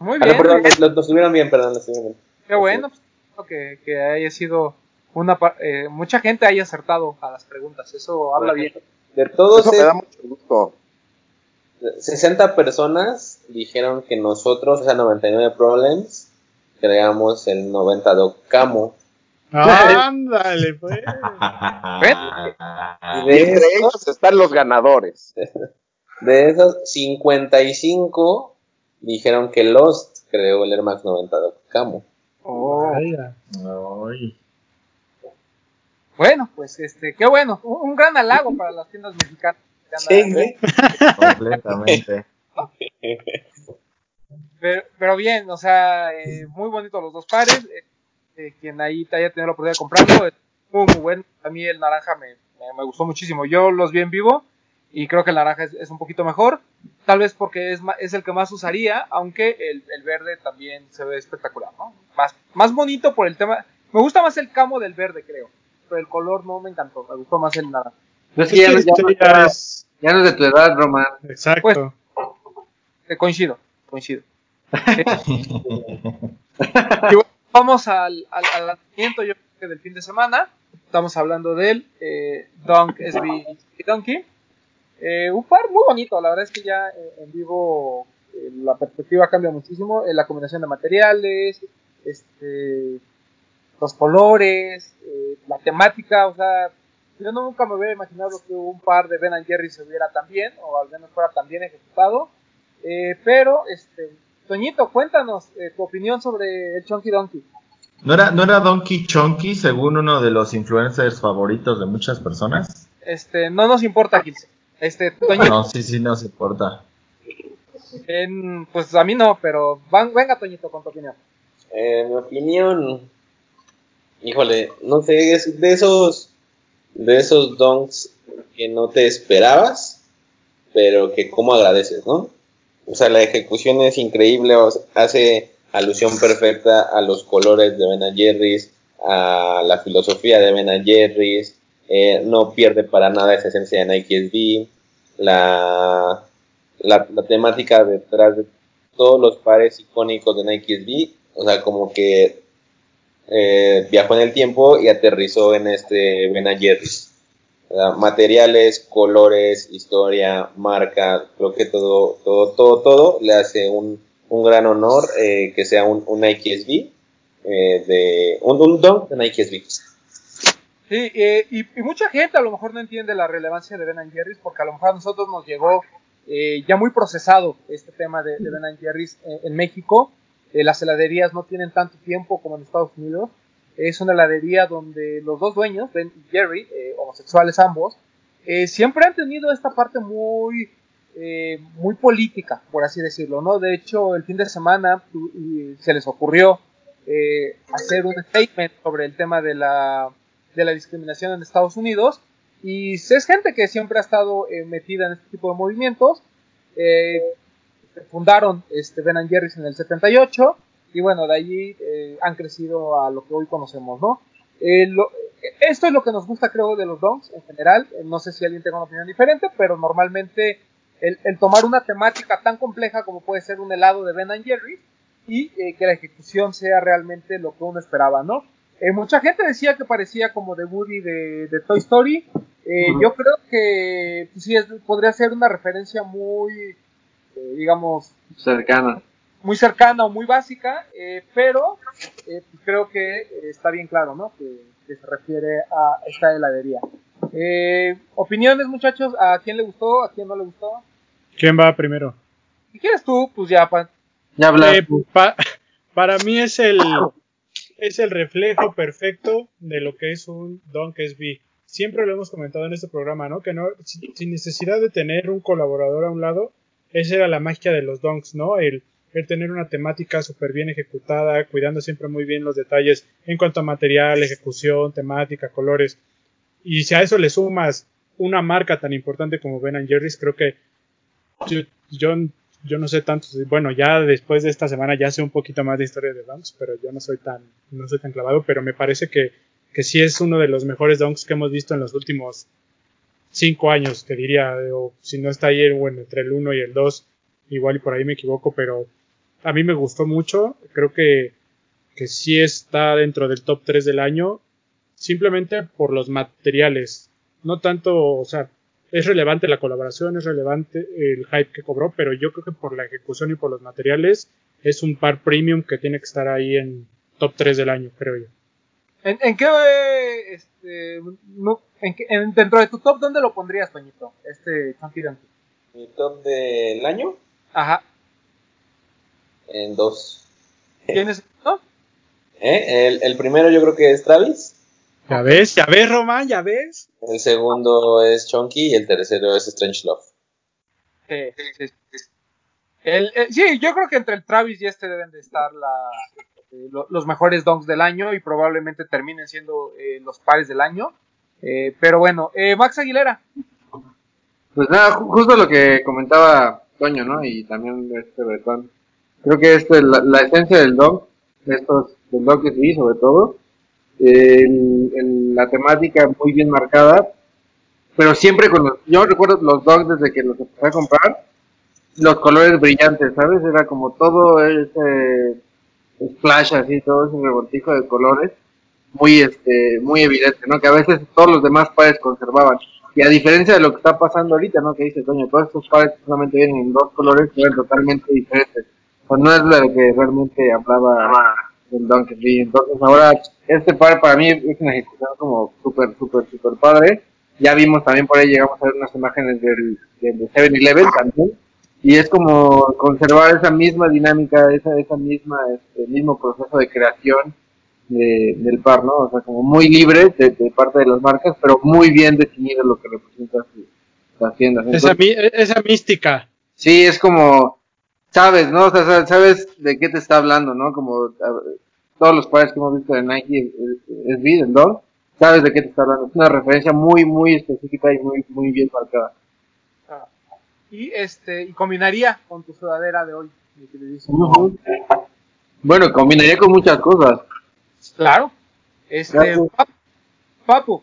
no, bien, perdón, muy bien. los, los tuvieron bien, perdón, los tuvieron bien. qué bueno pues, que, que haya sido una pa- eh, mucha gente haya acertado a las preguntas, eso habla bien. De todos Eso me es- da mucho gusto. 60 personas dijeron que nosotros, o sea, 99 Problems, creamos el 90 Doc Camo. Ándale, pues. Y de Entre esos, ellos están los ganadores. de esos 55 dijeron que Lost creó el Air Max 90 Doc Camo. Oh, Vaya. Ay. Bueno, pues este, qué bueno, un, un gran halago para las tiendas mexicanas. que andan- Completamente. Pero, pero bien, o sea, eh, muy bonitos los dos pares. eh, eh, quien ahí te haya tenido la oportunidad de comprarlo, es muy, muy bueno. A mí el naranja me, me, me gustó muchísimo. Yo los vi en vivo y creo que el naranja es, es un poquito mejor. Tal vez porque es, ma- es el que más usaría, aunque el, el verde también se ve espectacular, ¿no? Más, más bonito por el tema. Me gusta más el camo del verde, creo. Pero el color no me encantó. Me gustó más el naranja. No es Es que ya, no- ya esto no ya está- es. ya no es de tu edad, Roman. Exacto. Pues- Eh, coincido, coincido. Y bueno, vamos al, al, al lanzamiento yo creo que del fin de semana. Estamos hablando del eh, Dunk SB Donkey. Eh, un par muy bonito, la verdad es que ya eh, en vivo eh, la perspectiva cambia muchísimo. eh, la combinación de materiales, este, los colores, eh, la temática, o sea, yo nunca me hubiera imaginado que un par de Ben and Jerry se viera tan bien, o al menos fuera tan bien ejecutado. Eh, pero, este, Toñito, cuéntanos eh, tu opinión sobre el Chunky Donkey. ¿No era, ¿No era Donkey Chonky según uno de los influencers favoritos de muchas personas? Este, no nos importa, Gilse. Este, Toñito, No, sí, sí, no se importa. en- pues a mí no, pero van, venga Toñito con tu opinión. Eh, mi opinión, híjole, no sé, es de esos, de esos donks que no te esperabas, pero que como agradeces, ¿no? O sea, la ejecución es increíble, hace alusión perfecta a los colores de Ben Jerry's, a la filosofía de Ben Jerry's, eh, no pierde para nada esa esencia de Nike SB, la, la, la temática detrás de todos los pares icónicos de Nike SB, o sea, como que eh, viajó en el tiempo y aterrizó en este Ben. Materiales, colores, historia, marca, creo que todo, todo, todo, todo le hace un, un gran honor eh, que sea un, un Nike SB, eh, de, un, un dunk de Nike SB. Sí, eh, y, y mucha gente a lo mejor no entiende la relevancia de Ben Jerry's porque a lo mejor a nosotros nos llegó eh, ya muy procesado este tema de, de Ben eh, en México. Eh, las heladerías no tienen tanto tiempo como en Estados Unidos. Es una heladería donde los dos dueños, Ben y Jerry, eh, homosexuales ambos, eh, siempre han tenido esta parte muy, eh, muy política, por así decirlo, ¿no? De hecho, el fin de semana se les ocurrió eh, hacer un statement sobre el tema de la, de la discriminación en Estados Unidos y es gente que siempre ha estado eh, metida en este tipo de movimientos. Fundaron este Ben Jerry's en el 78 y bueno, de allí eh, han crecido a lo que hoy conocemos, ¿no? Eh, lo- esto es lo que nos gusta, creo, de los donks en general. Eh, No sé si alguien tenga una opinión diferente, pero normalmente el, el tomar una temática tan compleja como puede ser un helado de Ben Jerry's y eh, que la ejecución sea realmente lo que uno esperaba, ¿no? Eh, mucha gente decía que parecía como de Woody de, de Toy Story. Eh, Yo creo que pues, sí es- podría ser una referencia muy, eh, digamos, cercana. muy cercana o muy básica, eh, pero eh, pues creo que eh, está bien claro, ¿no? Que, que se refiere a esta heladería. Eh, opiniones, muchachos, ¿a quién le gustó? ¿A quién no le gustó? ¿Quién va primero? Si quieres tú, pues ya, pa- Ya hablas. Eh, pa- para mí es el es el reflejo perfecto de lo que es un Dunk SB. Siempre lo hemos comentado en este programa, ¿no? Que no sin necesidad de tener un colaborador a un lado, esa era la magia de los Dunks, ¿no? El, el tener una temática súper bien ejecutada, cuidando siempre muy bien los detalles en cuanto a material, ejecución, temática, colores. Y si a eso le sumas una marca tan importante como Ben Jerry's, creo que yo, yo, no sé tanto, bueno, ya después de esta semana ya sé un poquito más de historia de Dunks, pero yo no soy tan, no soy tan clavado, pero me parece que, que sí es uno de los mejores Dunks que hemos visto en los últimos cinco años, te diría, o si no está ahí, bueno, entre el 1 y el 2, igual y por ahí me equivoco, pero a mí me gustó mucho, creo que, que sí está dentro del top 3 del año, simplemente por los materiales, no tanto, o sea, es relevante la colaboración, es relevante el hype que cobró, pero yo creo que por la ejecución y por los materiales es un par premium que tiene que estar ahí en top 3 del año, creo yo. ¿En, en qué, este, no, en qué- en- dentro de tu top, dónde lo pondrías, Toñito? Este Chunky Donkey. Mi top del año Ajá. en dos. ¿Tienes no? ¿Eh? El, el primero yo creo que es Travis, Ya ves, ya ves, Román, ya ves. el segundo es Chunky y el tercero es Strange Love. Sí, sí, sí. El, eh, sí, yo creo que entre el Travis y este deben de estar la, eh, lo- los mejores donks del año y probablemente terminen siendo eh, los pares del año. Eh, pero bueno, eh, Max Aguilera. Pues nada, ju- justo lo que comentaba Toño, ¿no? Y también este Bretón. Creo que este, la, la esencia del dog, estos, del dog que sí, sobre todo, el- la temática muy bien marcada, pero siempre con los, yo recuerdo los dogs desde que los empecé a comprar, los colores brillantes, ¿sabes? Era como todo ese splash así, todo ese revoltijo de colores, muy este, muy evidente, ¿no? Que a veces todos los demás pares conservaban. Y a diferencia de lo que está pasando ahorita, ¿no? Que dice, coño, todos estos pares que solamente vienen en dos colores, ven totalmente diferentes. Pues no es lo que realmente hablaba del Donkey Lee. Entonces ahora, este par para mí es una ejecución como súper, súper, súper padre. Ya vimos también por ahí, llegamos a ver unas imágenes del, del 7-Eleven también. Y es como conservar esa misma dinámica, esa, esa misma, este, mismo proceso de creación de- del par, ¿no? O sea, como muy libre de, de parte de las marcas, pero muy bien definido lo que representa su, las tiendas. Esa, Entonces, mi- esa mística. sí, es como, sabes, ¿no? O sea, sa- sabes de qué te está hablando, ¿no? Como a- todos los pares que hemos visto de Nike es, ¿no? Sabes de qué te está hablando. Es una referencia muy, muy específica y muy, muy bien marcada. Y este, y combinaría con tu sudadera de hoy, mi queridísimo. Ujú. Bueno, combinaría con muchas cosas. Claro. Este, Papu,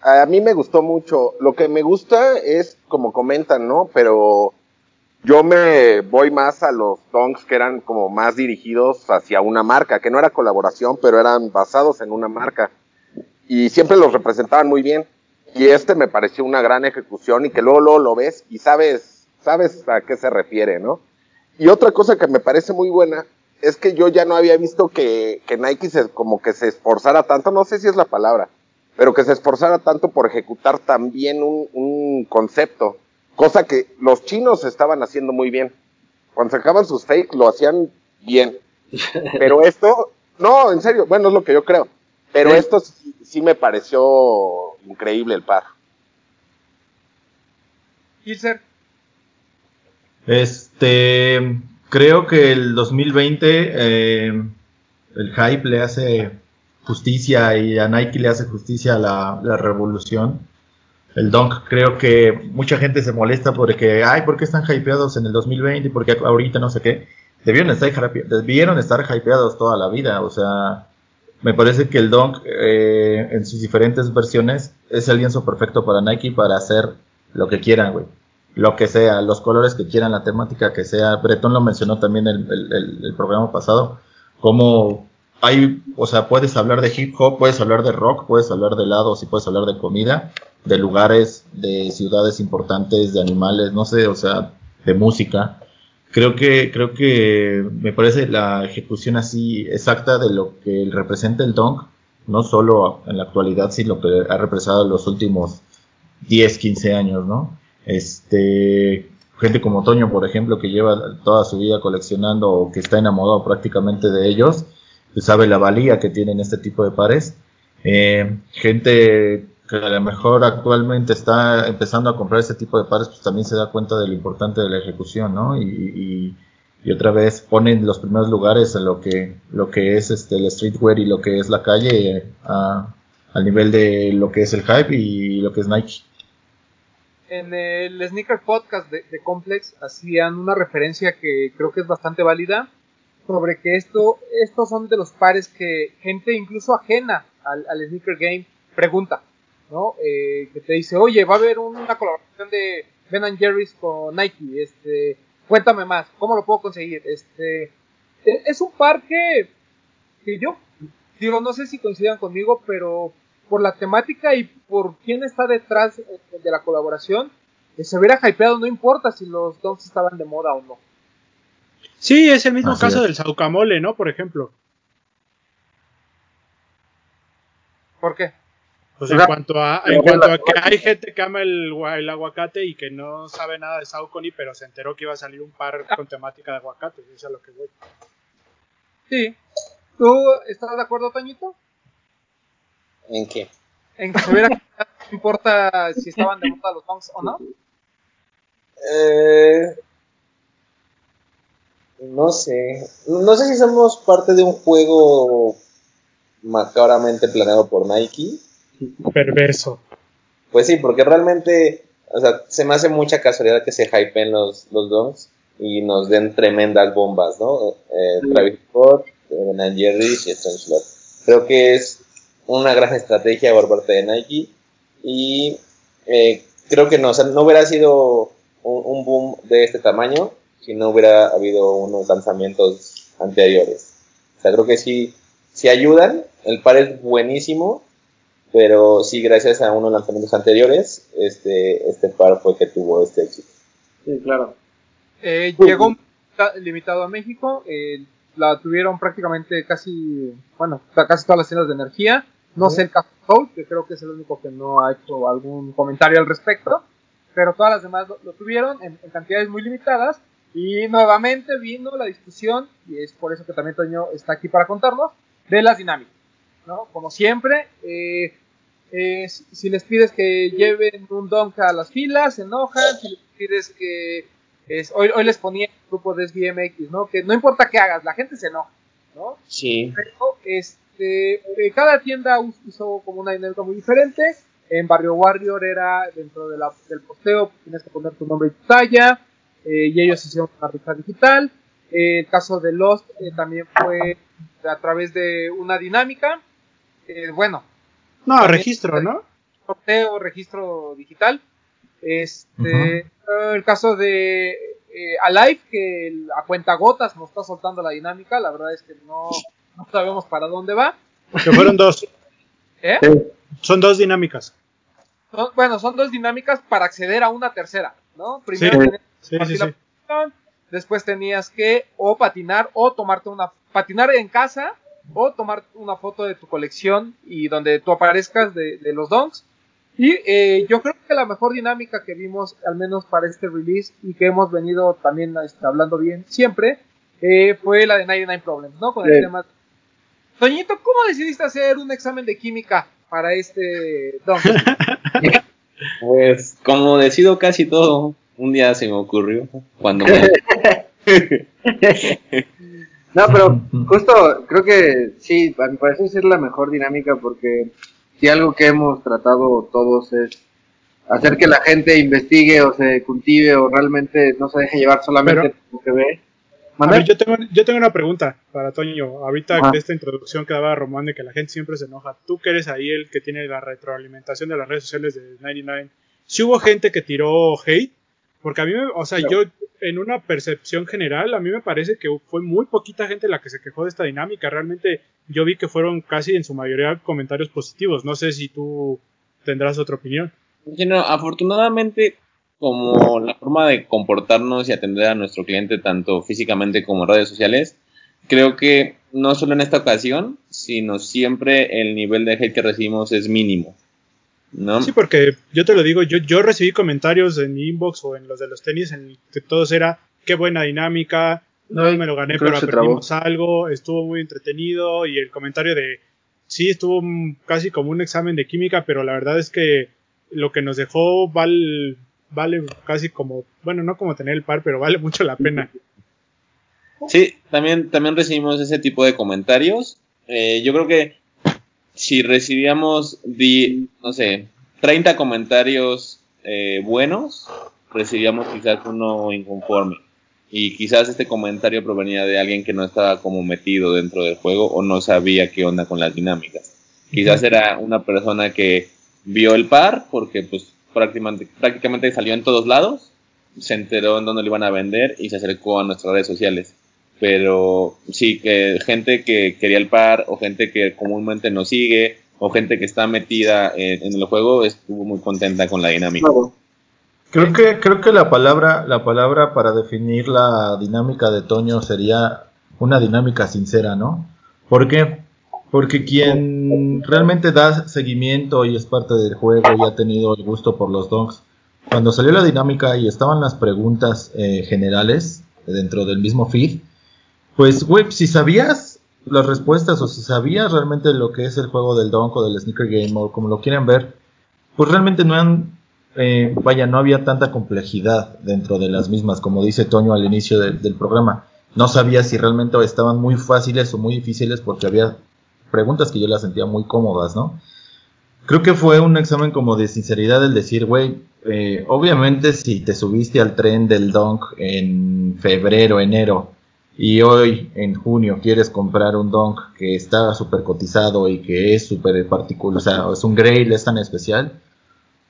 A mí me gustó mucho. Lo que me gusta es, como comentan, ¿no? Pero yo me voy más a los donks que eran como más dirigidos hacia una marca, que no era colaboración, pero eran basados en una marca. Y siempre los representaban muy bien. Y este me pareció una gran ejecución y que luego, luego lo ves y sabes, sabes a qué se refiere, ¿no? Y otra cosa que me parece muy buena es que yo ya no había visto que, que Nike se, como que se esforzara tanto, no sé si es la palabra, pero que se esforzara tanto por ejecutar también un, un concepto, cosa que los chinos estaban haciendo muy bien. Cuando sacaban sus fakes lo hacían bien. Pero esto, no, en serio, bueno, es lo que yo creo. Pero Sí. esto sí, sí me pareció increíble el par. Gilser, Este, creo que el 2020 eh, el hype le hace justicia y a Nike le hace justicia a la, revolución. El Dunk creo que mucha gente se molesta porque, ay, ¿por qué están hypeados en el 2020? ¿Por qué ahorita no sé qué? Debieron estar, debieron estar hypeados toda la vida, o sea, me parece que el Dunk eh, en sus diferentes versiones es el lienzo perfecto para Nike para hacer lo que quieran, güey lo que sea, los colores que quieran, la temática que sea. Bretón lo mencionó también el, el, el- programa pasado, como hay, o sea, puedes hablar de hip hop, puedes hablar de rock, puedes hablar de helados y puedes hablar de comida, de lugares, de ciudades importantes, de animales, no sé, o sea, de música. Creo que, creo que me parece la ejecución así exacta de lo que representa el Dunk, no solo en la actualidad, sino que ha representado en los últimos 10, 15 años, ¿no? Este, gente como Toño, por ejemplo, que lleva toda su vida coleccionando o que está enamorado prácticamente de ellos, sabe la valía que tienen este tipo de pares. Eh, gente que a lo mejor actualmente está empezando a comprar este tipo de pares, pues también se da cuenta de lo importante de la ejecución, ¿no? Y, otra vez ponen los primeros lugares en lo que, lo que es este, el streetwear y lo que es la calle eh, a- al nivel de lo que es el hype y lo que es Nike. En el Sneaker Podcast de, Complex hacían una referencia que creo que es bastante válida sobre que esto, estos son de los pares que gente incluso ajena al, al Sneaker Game pregunta, ¿no? Eh, que te dice, oye, va a haber una colaboración de Ben and Jerry's con Nike, este, cuéntame más, ¿cómo lo puedo conseguir? Este, e- es un par que, que yo, digo, no sé si coincidan conmigo, pero por la temática y por quién está detrás de la colaboración, se hubiera hypeado, no importa si los Dunks estaban de moda o no. Sí, es el mismo Así caso es. del Saucamole, ¿no? Por ejemplo. ¿Por qué? Pues en cuanto a, en cuanto a que hay gente que ama el, gua- el aguacate y que no sabe nada de Saucony, pero se enteró que iba a salir un par con temática de aguacate, eso es a lo que voy. Sí. ¿Tú estás de acuerdo, Toñito? ¿En qué? En que se hubiera no importa si estaban de moda los Dunks o no. Eh, no sé. No sé si somos parte de un juego macabramente planeado por Nike. Perverso. Pues sí, porque realmente, o sea, se me hace mucha casualidad que se hypeen los, los donks y nos den tremendas bombas, ¿no? Eh, Travis Scott, Jerry's y Stone Slot. Creo que es una gran estrategia por parte de Nike y eh, creo que no, o sea, no hubiera sido un, un boom de este tamaño si no hubiera habido unos lanzamientos anteriores. O sea, creo que sí, sí ayudan, el par es buenísimo, pero sí gracias a unos lanzamientos anteriores, este, este par fue que tuvo este éxito. Sí, claro. Eh, llegó ta- limitado a México, eh, la tuvieron prácticamente casi, bueno, ca- casi todas las tiendas de energía. No sé el caso de que creo que es el único que no ha hecho algún comentario al respecto, pero todas las demás lo, lo tuvieron en, en cantidades muy limitadas. Y nuevamente vino la discusión, y es por eso que también Toño está aquí para contarnos, de las dinámicas. ¿no? Como siempre, eh, Eh, si, les pides que lleven un dunk a las filas, se enojan. Si les pides que. es- hoy, hoy les ponía el grupo de SBMX, ¿no? Que no importa qué hagas, la gente se enoja, ¿no? Sí. Pero este, eh, cada tienda hizo como una dinámica muy diferente. En Barrio Warrior era dentro de la- del posteo, tienes que poner tu nombre y tu talla. eh, y ellos hicieron una rifa digital. Eh, el caso de Lost eh, también fue a través de una dinámica. Eh, bueno, No, También- registro, ¿no? sorteo, registro digital. Este, eh, el caso de eh, Alive, que a cuenta gotas nos está soltando la dinámica, la verdad es que no, no sabemos para dónde va. Que fueron dos. ¿eh? Son dos dinámicas. Son- bueno, son dos dinámicas para acceder a una tercera, ¿no? Primero Sí. tenías Sí, sí, la después tenías que o patinar o tomarte una patinar en casa o tomar una foto de tu colección y donde tú aparezcas de, de los donks. Y eh, yo creo que la mejor dinámica que vimos, al menos para este release, y que hemos venido también este, hablando bien siempre, eh, fue la de 99 Problems, ¿no? Con el Sí. tema. Toñito, ¿cómo decidiste hacer un examen de química para este donk? Pues como decido casi todo, un día se me ocurrió cuando me... No, pero justo creo que sí, a mi parecer sí es la mejor dinámica porque si algo que hemos tratado todos es hacer que la gente investigue o se cultive o realmente no se deje llevar solamente Pero- por lo que ve. A ¿Mande? ver, yo tengo, yo tengo una pregunta para Toño. Ahorita de esta introducción que daba Román de que la gente siempre se enoja. Tú que eres ahí el que tiene la retroalimentación de las redes sociales de 99. Si hubo gente que tiró hate, porque a mí, me, o sea, yo en una percepción general, a mí me parece que fue muy poquita gente la que se quejó de esta dinámica. Realmente yo vi que fueron casi en su mayoría comentarios positivos. No sé si tú tendrás otra opinión. No, afortunadamente, como la forma de comportarnos y atender a nuestro cliente, tanto físicamente como en redes sociales, creo que no solo en esta ocasión, sino siempre el nivel de hate que recibimos es mínimo. ¿no? Sí, porque yo te lo digo, yo, yo recibí comentarios en mi inbox o en los de los tenis en que todos era qué buena dinámica, no me lo gané, pero aprendimos algo, estuvo muy entretenido y el comentario de sí, estuvo casi como un examen de química, pero la verdad es que lo que nos dejó vale, vale casi como, bueno, no como tener el par, pero vale mucho la pena. Sí, también, también recibimos ese tipo de comentarios. Eh, yo creo que si recibíamos, di- no sé, 30 comentarios eh, buenos, recibíamos quizás uno inconforme. Y quizás este comentario provenía de alguien que no estaba como metido dentro del juego o no sabía qué onda con las dinámicas. Quizás era una persona que vio el par porque pues prácticamente, salió en todos lados, se enteró en dónde lo iban a vender y se acercó a nuestras redes sociales. Pero sí, que gente que quería el par o gente que comúnmente nos sigue o gente que está metida en, el juego estuvo muy contenta con la dinámica. Creo que, creo que la palabra, la palabra para definir la dinámica de Toño sería una dinámica sincera, ¿no? ¿Por qué? Porque quien realmente da seguimiento y es parte del juego y ha tenido el gusto por los dogs, cuando salió la dinámica y estaban las preguntas eh, generales dentro del mismo feed, pues, güey, si sabías las respuestas o si sabías realmente lo que es el juego del donk o del sneaker game o como lo quieran ver, pues realmente no han eh, vaya, no había tanta complejidad dentro de las mismas, como dice Toño al inicio del programa. No sabía si realmente estaban muy fáciles o muy difíciles porque había preguntas que yo las sentía muy cómodas, ¿no? Creo que fue un examen como de sinceridad el decir, güey, eh, obviamente si te subiste al tren del donk en febrero, enero, y hoy en junio quieres comprar un donk que está súper cotizado y que es súper particular, o sea, es un grail, es tan especial,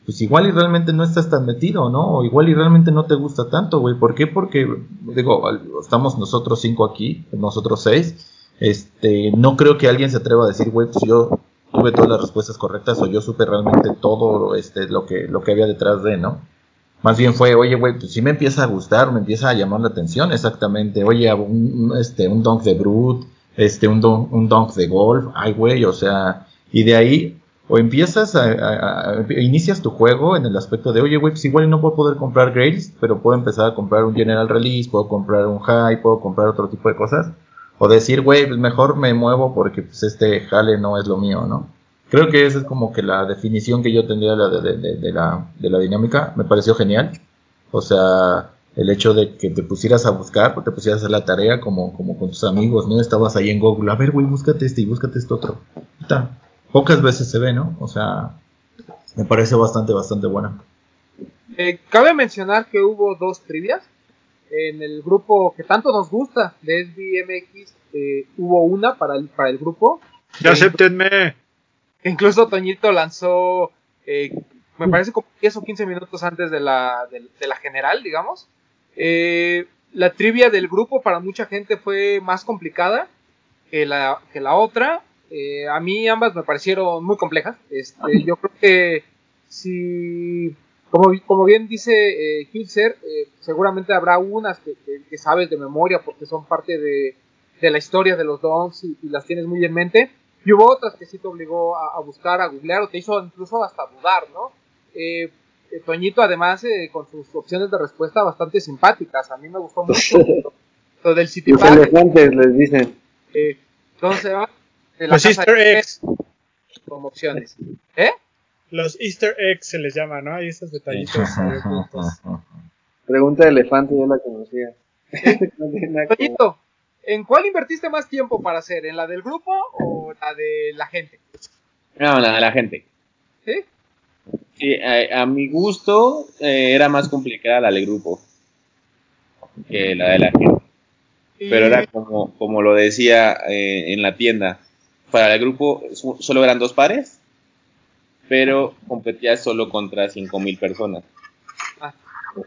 pues igual y realmente no estás tan metido, ¿no? Igual y realmente no te gusta tanto, güey. ¿Por qué? Porque, digo, estamos nosotros cinco aquí, nosotros seis. Este, no creo que alguien se atreva a decir, güey, pues yo tuve todas las respuestas correctas o yo supe realmente todo este, lo, que, lo que había detrás de, ¿no? Más bien fue, oye, güey, pues sí me empieza a gustar, me empieza a llamar la atención, exactamente. Oye, un, este, un dunk de Brute, este, un, don- un dunk de golf, ay, güey, o sea, y de ahí, o empiezas a, a- a- inicias tu juego en el aspecto de, oye, güey, pues igual no puedo poder comprar Grails, pero puedo empezar a comprar un General Release, puedo comprar un High, puedo comprar otro tipo de cosas. O decir, güey, pues mejor me muevo porque pues este jale no es lo mío, ¿no? Creo que esa es como que la definición que yo tendría de, de- de- la, de la dinámica. Me pareció genial. O sea, el hecho de que te pusieras a buscar, o te pusieras a hacer la tarea como, como con tus amigos, ¿no? Estabas ahí en Google, a ver, güey, búscate este y búscate este otro. Puta, Pocas veces se ve, ¿no? O sea, me parece bastante, bastante buena. Eh, cabe mencionar que hubo dos trivias. En el grupo que tanto nos gusta de SBMX, eh, hubo una para el, para el grupo. Ya acéptenme. Incluso Toñito lanzó, eh, me parece como 10 o 15 minutos antes de la, de, de la general, digamos. Eh, la trivia del grupo para mucha gente fue más complicada que la, que la otra. Eh, a mí ambas me parecieron muy complejas. Este, yo creo que si, como, como bien dice eh, Hilser, eh, seguramente habrá unas que, que- que sabes de memoria porque son parte de, de la historia de los Dons y, y las tienes muy en mente. Y hubo otras que sí te obligó a, a buscar, a googlear o te hizo incluso hasta dudar, ¿no? Eh, eh, Toñito además eh, con sus opciones de respuesta bastante simpáticas. A mí me gustó mucho lo del City Los elefantes les dicen. Eh, ¿Cómo se llama? De la Los casa Easter eggs. Como opciones. ¿Eh? Los Easter eggs se les llama, ¿no? Hay esos detallitos. Pregunta de elefante, yo la conocía. Toñito, ¿en cuál invertiste más tiempo para hacer? ¿En la del grupo o la de la gente? No, la de la gente. ¿Sí? Sí, a, a mi gusto eh, era más complicada la del grupo que la de la gente. Y- Pero era como, como lo decía eh, en la tienda. Para el grupo solo eran dos pares, pero competías solo contra 5.000 personas. Ah.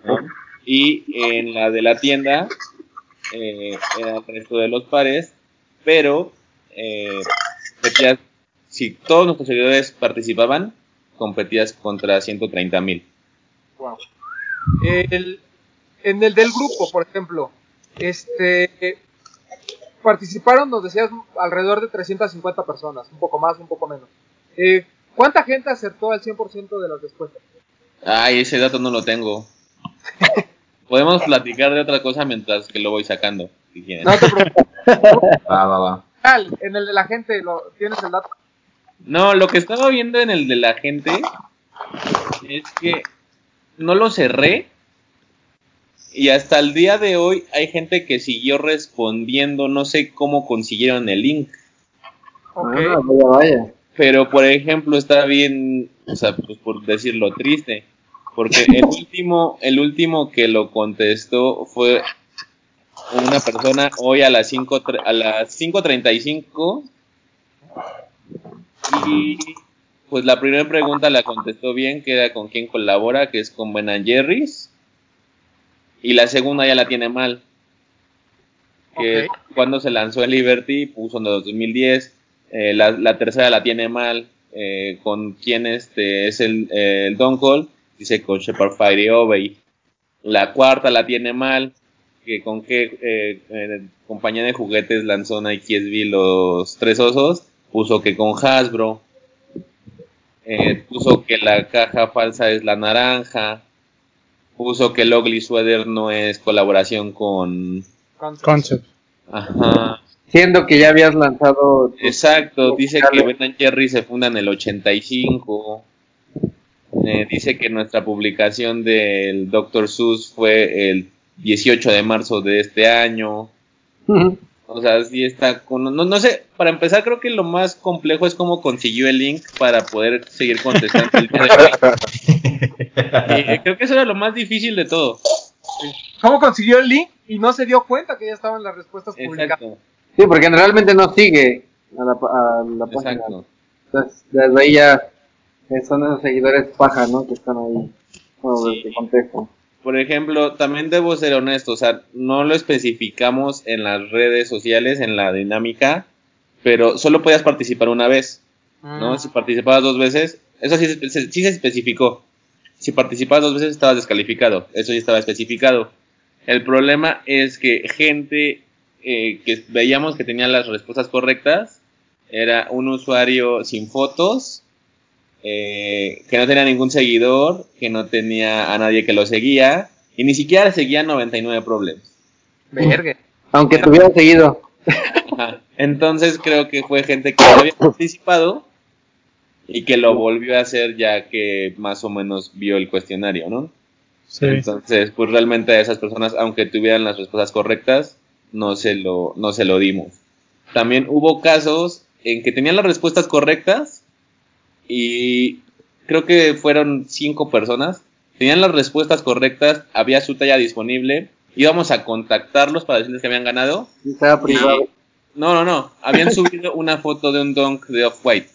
¿no? Y en la de la tienda eh, era el resto de los pares, pero eh, competías, si todos nuestros seguidores participaban, competías contra 130.000. Wow. El- en el del grupo, por ejemplo, este participaron, nos decías, alrededor de 350 personas, un poco más, un poco menos. Eh, ¿Cuánta gente acertó al 100% de las respuestas? Ay, ese dato no lo tengo. Podemos platicar de otra cosa mientras que lo voy sacando, si quieren. No te preocupes. Va, va, va. Al, en el de la gente, lo, ¿tienes el dato? No, lo que estaba viendo en el de la gente es que no lo cerré y hasta el día de hoy hay gente que siguió respondiendo, no sé cómo consiguieron el link. Ah, vaya, vaya. Pero por ejemplo está bien, o sea, pues por decirlo triste, porque el último, el último que lo contestó fue una persona hoy a las 5 tre- a las 5:35 y pues la primera pregunta la contestó bien, que era con quién colabora, que es con Ben Jerry's. Y la segunda ya la tiene mal. Que cuando se lanzó el Liberty, puso en el 2010. Eh, la, la tercera la tiene mal. eh, con quién este es el, eh, el Don Call, dice con Shepard Fire y Obey. La cuarta la tiene mal. Que con qué eh, eh, compañía de juguetes lanzó Nike SB los tres osos, puso que con Hasbro. Eh, puso que la caja falsa es la naranja. Puso que el Ugly Sweater no es colaboración con. Concept. Ajá. Siendo que ya habías lanzado. Exacto. Dice que. Ben Jerry se funda en el 85. Eh, dice que nuestra publicación del Dr. Seuss fue el 18 de marzo de este año. O sea, sí está con... No, no sé, para empezar creo que lo más complejo es cómo consiguió el link para poder seguir contestando el día de hoy. Y, eh, creo que eso era lo más difícil de todo. ¿Cómo consiguió el link y no se dio cuenta que ya estaban las respuestas publicadas? Sí, porque realmente no sigue a la, pa- a la página. exacto. Entonces, desde ahí ya son esos seguidores paja, ¿no? Que están ahí. Bueno, Sí. Por ejemplo, también debo ser honesto, o sea, no lo especificamos en las redes sociales, en la dinámica, pero solo podías participar una vez, ¿no? Mm. Si participabas dos veces, eso sí, se- se- sí se especificó. Si participabas dos veces estabas descalificado, eso ya estaba especificado. El problema es que gente eh, que veíamos que tenía las respuestas correctas era un usuario sin fotos, eh, que no tenía ningún seguidor, que no tenía a nadie que lo seguía, y ni siquiera seguía 99 problemas. Verga. Aunque te hubieran seguido. Ajá. Entonces creo que fue gente que no había participado y que lo volvió a hacer ya que más o menos vio el cuestionario, ¿no? Sí. Entonces, pues realmente a esas personas, aunque tuvieran las respuestas correctas, no se lo, no se lo dimos. También hubo casos en que tenían las respuestas correctas y creo que fueron cinco personas. Tenían las respuestas correctas, había su talla disponible, íbamos a contactarlos para decirles que habían ganado. Estaba Y, privado. no, no, no, habían subido una foto de un dunk de Off-White.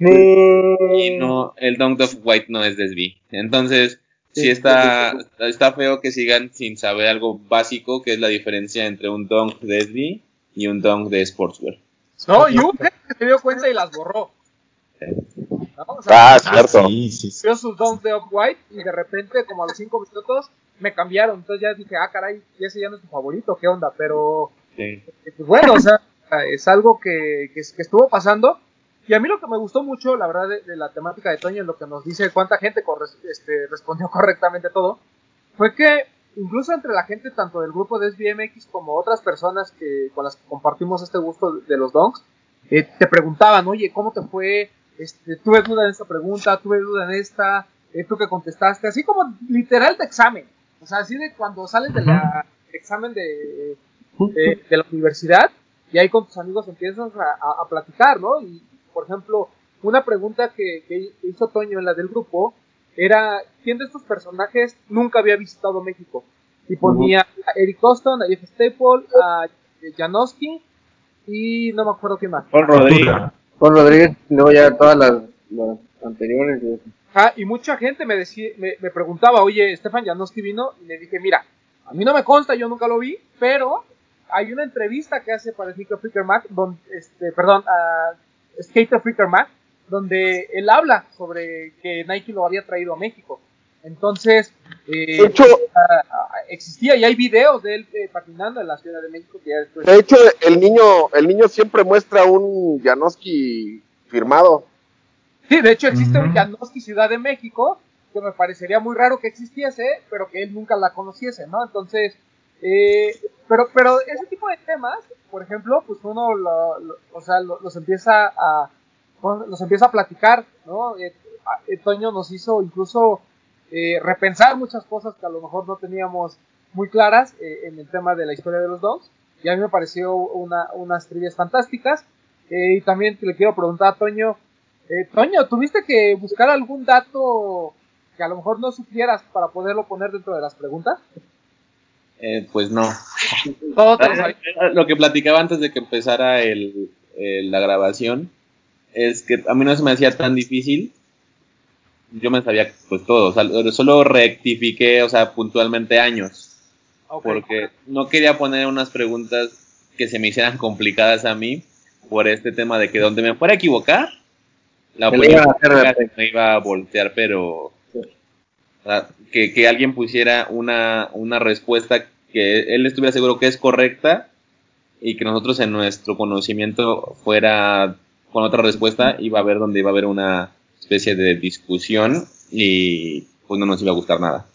Y no, el dunk de Off-White no es desvi. Entonces, sí está, está feo que sigan sin saber algo básico, que es la diferencia entre un dunk de SB y un dunk de Sportswear. No, y que se dio cuenta y las borró. ¿No? O sea, Ah, cierto. sí, sí, sí. vio sus donks de Off-White y de repente, como a los 5 minutos, me cambiaron. Entonces ya dije, ah, caray, ese ya no es tu favorito, ¿qué onda? Pero, Sí. eh, pues bueno, o sea, es algo que, que, que estuvo pasando. Y a mí lo que me gustó mucho, la verdad, de, de la temática de Toño, lo que nos dice cuánta gente corre- este, respondió correctamente todo, fue que incluso entre la gente, tanto del grupo de SBMX como otras personas que, con las que compartimos este gusto de los donks, eh, te preguntaban, oye, ¿cómo te fue? Este, tuve duda en esta pregunta, tuve duda en esta, eh, tú que contestaste, así como literal de examen. O sea, así de cuando sales del examen de, de, de la universidad y ahí con tus amigos empiezas a, a- a platicar, ¿no? Y, por ejemplo, una pregunta que, que hizo Toño en la del grupo era, ¿quién de estos personajes nunca había visitado México? Y ponía a Eric Coston, a Jeff Staple, a Janowski y no me acuerdo quién más. Paul Rodríguez. Con Rodríguez, luego ya todas las, las anteriores. Ah, y mucha gente me, decía, me, me preguntaba, oye, Stefan Janowski vino, y le dije, mira, a mí no me consta, yo nunca lo vi, pero hay una entrevista que hace para Sneaker Freaker Mac, donde, este, perdón, a Skater Freaker Mac, donde él habla sobre que Nike lo había traído a México. Entonces, eh, De hecho, ah, ah, existía y hay videos de él eh, patinando en la Ciudad de México que ya después... de hecho, el niño, el niño siempre muestra un Janoski firmado. Sí, de hecho existe un Ujú. Janowski Ciudad de México, que me parecería muy raro que existiese, pero que él nunca la conociese, ¿no? Entonces, eh, pero, pero ese tipo de temas, por ejemplo, pues uno lo- o sea, lo- los empieza a los empieza a platicar, ¿no? Eh, eh, Toño nos hizo incluso eh, repensar muchas cosas que a lo mejor no teníamos muy claras eh, en el tema de la historia de los dogs, y a mí me pareció una, unas trivias fantásticas. Y también le quiero preguntar a Toño, Toño, ¿tuviste que buscar algún dato que a lo mejor no supieras para poderlo poner dentro de las preguntas? Eh, pues no. Todo te lo que platicaba antes de que empezara el, el- la grabación es que a mí no se me hacía tan difícil. Yo me sabía pues todo, o sea, solo rectifiqué, o sea, puntualmente años, porque no quería poner unas preguntas que se me hicieran complicadas a mí por este tema de que donde me fuera a equivocar, la Me iban a hacer me iba a voltear, pero o sea, que, que alguien pusiera una, una respuesta que él estuviera seguro que es correcta y que nosotros en nuestro conocimiento fuera con otra respuesta, iba a haber donde iba a haber una especie de discusión y pues no nos iba a gustar nada.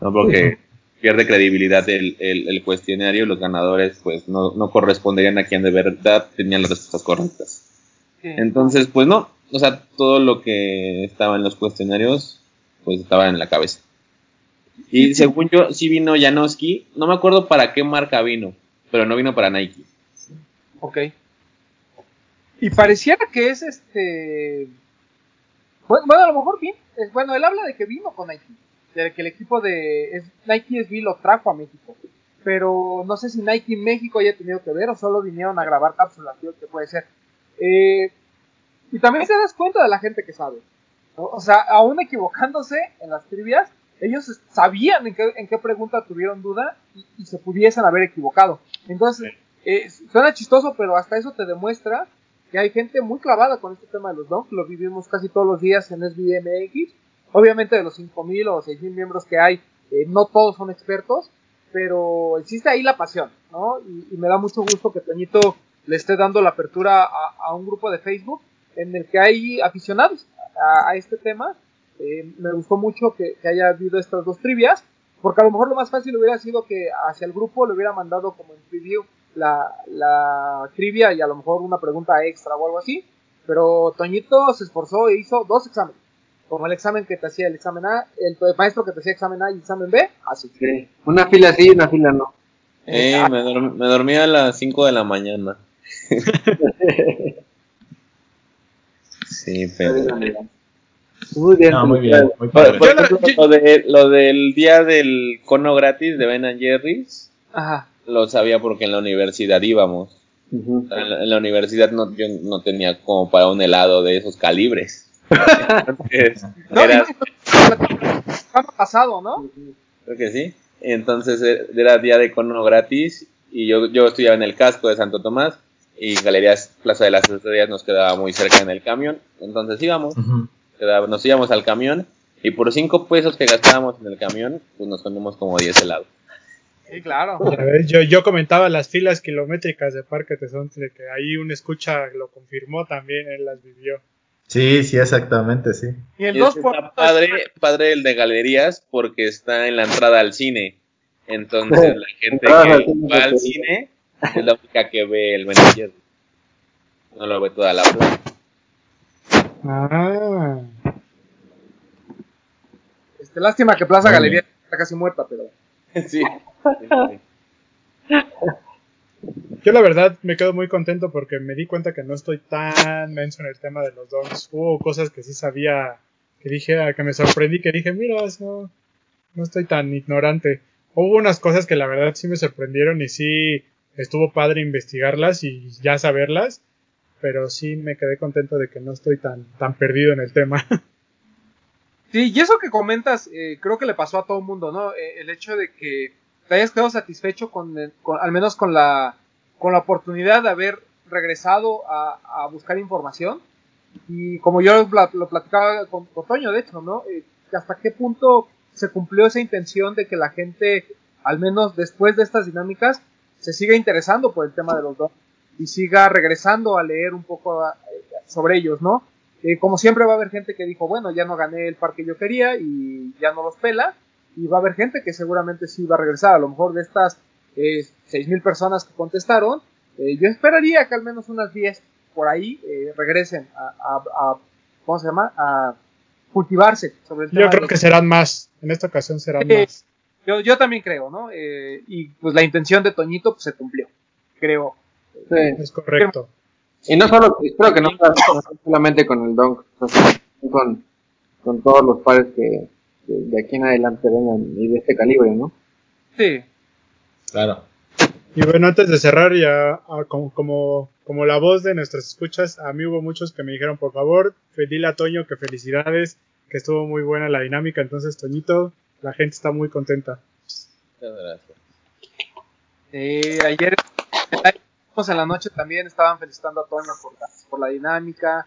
¿no? Porque pierde credibilidad el, el, el cuestionario y los ganadores pues no, no corresponderían a quien de verdad tenían las respuestas correctas. Sí. Entonces, pues no, o sea, todo lo que estaba en los cuestionarios, pues estaba en la cabeza. Y según yo, sí vino Janowski, no me acuerdo para qué marca vino, pero no vino para Nike. Ok. Y pareciera que es este. Bueno, a lo mejor bien. es- Bueno, él habla de que vino con Nike. De que el equipo de Nike SB lo trajo a México. Pero no sé si Nike México haya tenido que ver o solo vinieron a grabar cápsulas, tío, que puede ser. Eh, y también te das cuenta de la gente que sabe. O sea, aún equivocándose en las trivias, ellos sabían en qué, en qué pregunta tuvieron duda y, y se pudiesen haber equivocado. Entonces, eh, suena chistoso, pero hasta eso te demuestra que hay gente muy clavada con este tema de los donks. Lo vivimos casi todos los días en SBMX. Obviamente, de los 5.000 o 6.000 miembros que hay, eh, no todos son expertos, pero existe ahí la pasión, ¿no? Y, y me da mucho gusto que Toñito le esté dando la apertura a, a un grupo de Facebook en el que hay aficionados a, a este tema. Eh, me gustó mucho que, que haya habido estas dos trivias, porque a lo mejor lo más fácil hubiera sido que hacia el grupo le hubiera mandado como en preview la, la trivia y a lo mejor una pregunta extra o algo así. pero Toñito se esforzó e hizo dos exámenes. Como el examen que te hacía el examen A, el maestro que te hacía examen A y examen B, así. Sí. Una fila sí, una fila no. Eh, me, dorm- me dormí a las 5 de la mañana. Sí, pero... Muy bien. No, muy bien, muy Por, padre. ejemplo, yo- lo, de- lo del día del cono gratis de Ben Jerry's, Ajá. lo sabía porque en la universidad íbamos. En la, en la universidad no, yo no tenía como para un helado de esos calibres. Entonces, No, era- pasado, ¿no? creo que sí. Entonces eh, era día de cono gratis y yo, yo estudiaba en el casco de Santo Tomás y Galerías Plaza de las Estrellas nos quedaba muy cerca en el camión. Entonces íbamos, nos íbamos al camión y por cinco pesos que gastábamos en el camión, pues nos comimos como 10 helados. Sí, claro. Ya ves, yo, yo comentaba las filas kilométricas de Parque Tesontle, que ahí un escucha lo confirmó también, él las vivió. Sí, sí, exacto, sí. Y el Y 2 es por está padre, padre el de galerías porque está en la entrada al cine. Entonces la gente que va al cine es la única que ve el Benayet. No lo ve toda la plaza. Ah, Este, lástima que Plaza Galería está casi muerta, pero. Sí. yo la verdad me quedo muy contento porque me di cuenta que no estoy tan menso en el tema de los dons. Hubo cosas que sí sabía, que dije, ah, que me sorprendí, que dije, mira, no, no estoy tan ignorante. Hubo unas cosas que la verdad sí me sorprendieron y sí estuvo padre investigarlas y ya saberlas, pero sí me quedé contento de que no estoy tan, tan perdido en el tema. Sí, y eso que comentas, eh, creo que le pasó a todo el mundo, ¿no? Eh, el hecho de que te hayas quedado satisfecho con, con- al menos con la, con la oportunidad de haber regresado a, a buscar información. Y como yo lo platicaba con, con Toño, de hecho, ¿no? Eh, hasta qué punto se cumplió esa intención de que la gente, al menos después de estas dinámicas, se siga interesando por el tema de los dos y siga regresando a leer un poco a- sobre ellos, ¿no? Eh, como siempre va a haber gente que dijo, bueno, ya no gané el par que yo quería y ya no los pela. Y va a haber gente que seguramente sí va a regresar. A lo mejor de estas eh, 6.000 personas que contestaron, eh, yo esperaría que al menos unas 10 por ahí eh, regresen a, a- a- ¿cómo se llama? A cultivarse sobre el tema. Yo creo que serán más, en esta ocasión serán más. yo, yo también creo, ¿no? Eh, y pues la intención de Toñito pues, se cumplió, creo. Sí. Es correcto. Y no solo, espero que no sea solamente con el Donk, con, con todos los pares que, que de aquí en adelante vengan y de este calibre, ¿no? Sí. Claro. Y bueno, antes de cerrar, ya ah, como, como, como la voz de nuestras escuchas, a mí hubo muchos que me dijeron, por favor, dile a Toño que felicidades, que estuvo muy buena la dinámica. Entonces, Toñito, la gente está muy contenta. Muchas gracias. Eh, ayer en la noche también estaban felicitando a Toño por la, por la dinámica.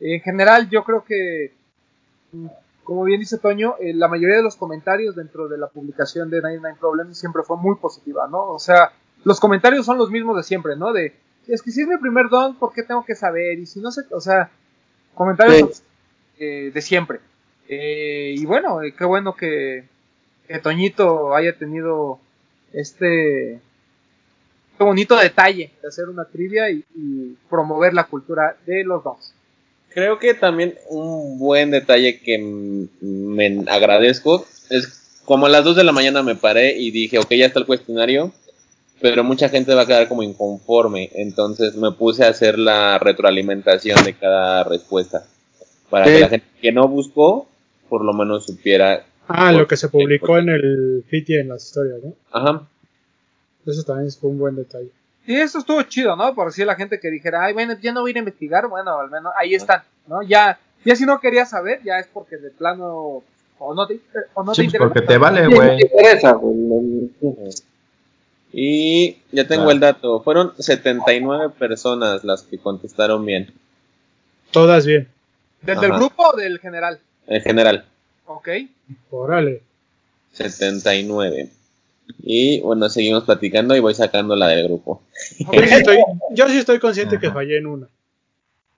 En general, yo creo que, mm, como bien dice Toño, eh, la mayoría de los comentarios dentro de la publicación de 99 Problems siempre fue muy positiva, ¿no? O sea, los comentarios son los mismos de siempre, ¿no? De, es que si es mi primer don, ¿por qué tengo que saber? Y si no sé, o sea, comentarios eh, de siempre. Eh, y bueno, qué bueno que, que Toñito haya tenido este qué bonito detalle de hacer una trivia y, y promover la cultura de los dos. Creo que también un buen detalle que me agradezco es como a las 2 de la mañana me paré y dije, ok, ya está el cuestionario, pero mucha gente va a quedar como inconforme, entonces me puse a hacer la retroalimentación de cada respuesta para Sí. que la gente que no buscó por lo menos supiera. Ah, lo que se publicó en el feed y en las historias, ¿no? Ajá. Eso también fue un buen detalle. Y eso estuvo chido, ¿no? Por decir la gente que dijera, ay, bueno, ya no voy a ir a investigar, bueno, al menos ahí están, ¿no? Ya, ya si no querías saber, ya es porque de plano o no te, o no Sí, te pues interesa. porque te vale, Sí, güey. interesa, güey. el- sí. Y ya tengo Ah. el dato, fueron 79 personas las que contestaron bien, Todas bien. ¿Del, del Ajá. grupo o del general? en general. Ok. Órale. 79. Y bueno, seguimos platicando y voy sacando la del grupo. Yo sí estoy, yo sí estoy consciente que fallé en una.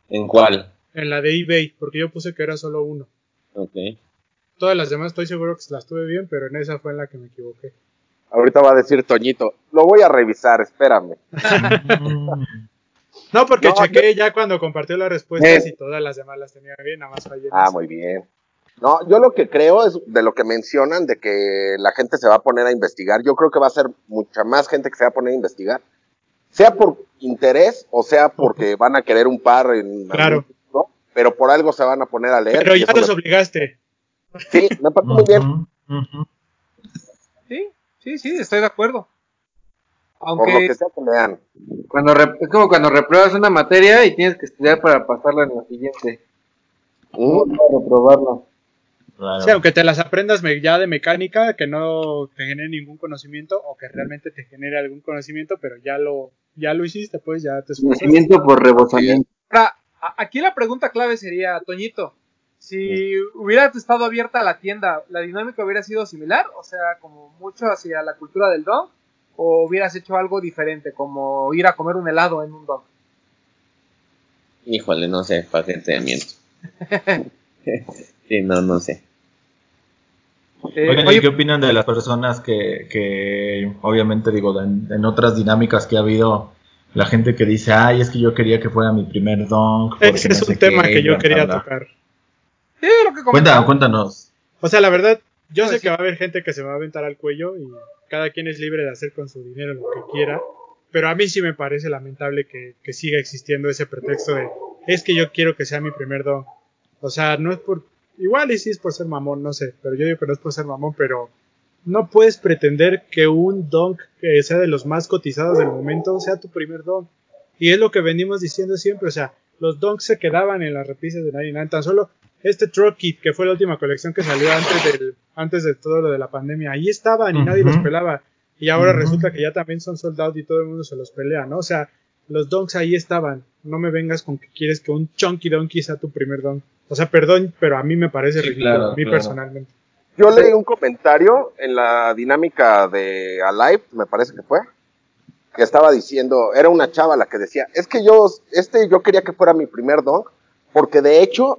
¿En cuál? En la de eBay, porque yo puse que era solo uno. Ok. Todas las demás estoy seguro que las tuve bien, pero en esa fue en la que me equivoqué. Ahorita va a decir Toñito, lo voy a revisar, espérame. No, porque No, chequé ya cuando compartió las respuestas Eh. y todas las demás las tenía bien, nada más fallé en Ah, muy bien. No, yo lo que creo es de lo que mencionan de que la gente se va a poner a investigar. Yo creo que va a ser mucha más gente que se va a poner a investigar. Sea por interés o sea porque van a querer un par en Claro. pero por algo se van a poner a leer. Pero ya los me- obligaste. Sí, me parece muy bien. Sí, sí, sí, estoy de acuerdo. Por lo Aunque que sea que lean. Cuando rep- es como cuando repruebas una materia y tienes que estudiar para pasarla en la siguiente. No Mm, para reprobarla. Sí, aunque te las aprendas ya de mecánica, que no te genere ningún conocimiento o que realmente te genere algún conocimiento, pero ya lo, ya lo hiciste, pues ya te esforzaste. Conocimiento por rebosamiento. ahora, aquí la pregunta clave sería, Toñito, si hubiera estado abierta la tienda, ¿la dinámica hubiera sido similar? O sea, como mucho hacia la cultura del dog, o hubieras hecho algo diferente, como ir a comer un helado en un dog. Híjole, no sé, para qué te miento. sí, no, no sé. Eh, Oigan, ¿y qué opinan de las personas que, que obviamente digo, en, en otras dinámicas que ha habido, la gente que dice, ay, es que yo quería que fuera mi primer donk. porque Ese es no un tema qué, que yo quería bla, bla". tocar. sí, lo que Cuéntanos, comentaba. cuéntanos. O sea, la verdad, yo Pues sé sí. que va a haber gente que se va a aventar al cuello y cada quien es libre de hacer con su dinero lo que quiera, pero a mí sí me parece lamentable que, que siga existiendo ese pretexto de es que yo quiero que sea mi primer don. O sea, no es por... Igual y sí es por ser mamón, no sé, pero yo digo que no es por ser mamón, pero no puedes pretender que un don que sea de los más cotizados del momento sea tu primer don. Y es lo que venimos diciendo siempre, o sea, los donks se quedaban en las repisas de 99, tan solo este Truck Kit, que fue la última colección que salió antes, del, antes de todo lo de la pandemia, ahí estaban y nadie los pelaba. Y ahora resulta que ya también son sold out y todo el mundo se los pelea, ¿no? O sea, los donks ahí estaban. No me vengas con que quieres que un Chunky Donkey sea tu primer donk. O sea, perdón, pero a mí me parece Sí, ridículo, claro, a mí claro. personalmente. Yo leí un comentario en la dinámica de Alive, me parece que fue, que estaba diciendo, era una chava la que decía, es que yo, este yo quería que fuera mi primer donk, porque de hecho,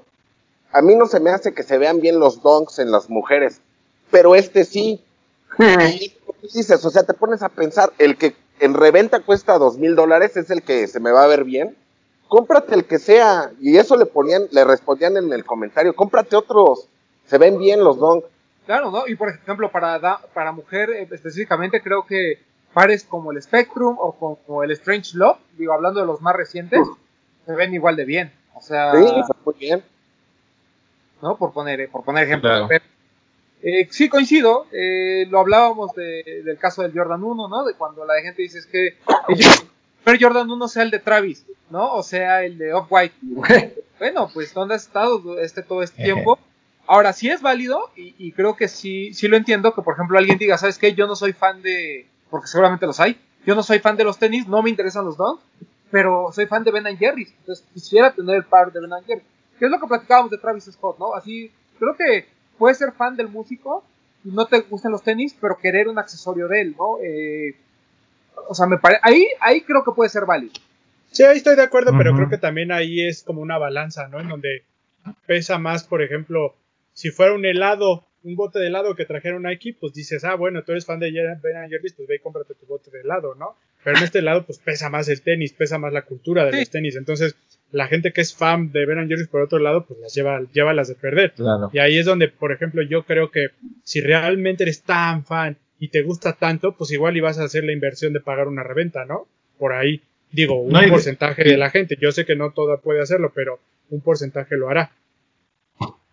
a mí no se me hace que se vean bien los donks en las mujeres, pero este sí. Y dices, o sea, te pones a pensar, el que en reventa cuesta dos mil dólares es el que se me va a ver bien. Cómprate el que sea. Y eso le ponían, le respondían en el comentario, cómprate otros. Se ven bien los donks. Claro, ¿no? Y por ejemplo, para, da- para mujer eh, específicamente, creo que pares como el Spectrum o como el Strange Love, digo, hablando de los más recientes, se ven igual de bien. O sea, Sí, está muy bien. ¿no? Por poner, eh, por poner. Claro. Pero, eh, sí coincido, eh, lo hablábamos de- del caso del Jordan 1, ¿no? De cuando la gente dice es que el Jordan 1 sea el de Travis, ¿no? O sea, el de Off-White. Bueno, pues ¿dónde has estado este, todo este tiempo? Ahora, sí es válido y, y creo que sí, sí lo entiendo que, por ejemplo, alguien diga, ¿sabes qué? Yo no soy fan de, porque seguramente los hay, yo no soy fan de los tenis, no me interesan los Dunks, pero soy fan de Ben Jerry's, entonces quisiera tener el par de Ben Jerry's. Que es lo que platicábamos de Travis Scott, ¿no? Así, creo que puedes ser fan del músico y no te gustan los tenis, pero querer un accesorio de él, ¿no? Eh, o sea, me parece, ahí, ahí creo que puede ser válido. Sí, ahí estoy de acuerdo, pero creo que también ahí es como una balanza, ¿no? En donde pesa más, por ejemplo, si fuera un helado, un bote de helado que trajera un Nike, pues dices, ah, bueno, tú eres fan de Ben Jerry's, pues ve y cómprate tu bote de helado, ¿no? Pero en este helado, pues pesa más el tenis, pesa más la cultura de Sí. los tenis. Entonces, la gente que es fan de Ben Jerry's, por otro lado, pues las lleva, lleva las de perder. Claro. Y ahí es donde, por ejemplo, yo creo que si realmente eres tan fan y te gusta tanto, pues igual ibas a hacer la inversión de pagar una reventa, ¿no? Por ahí, digo, un No, y de- porcentaje de la gente. Yo sé que no toda puede hacerlo, pero un porcentaje lo hará.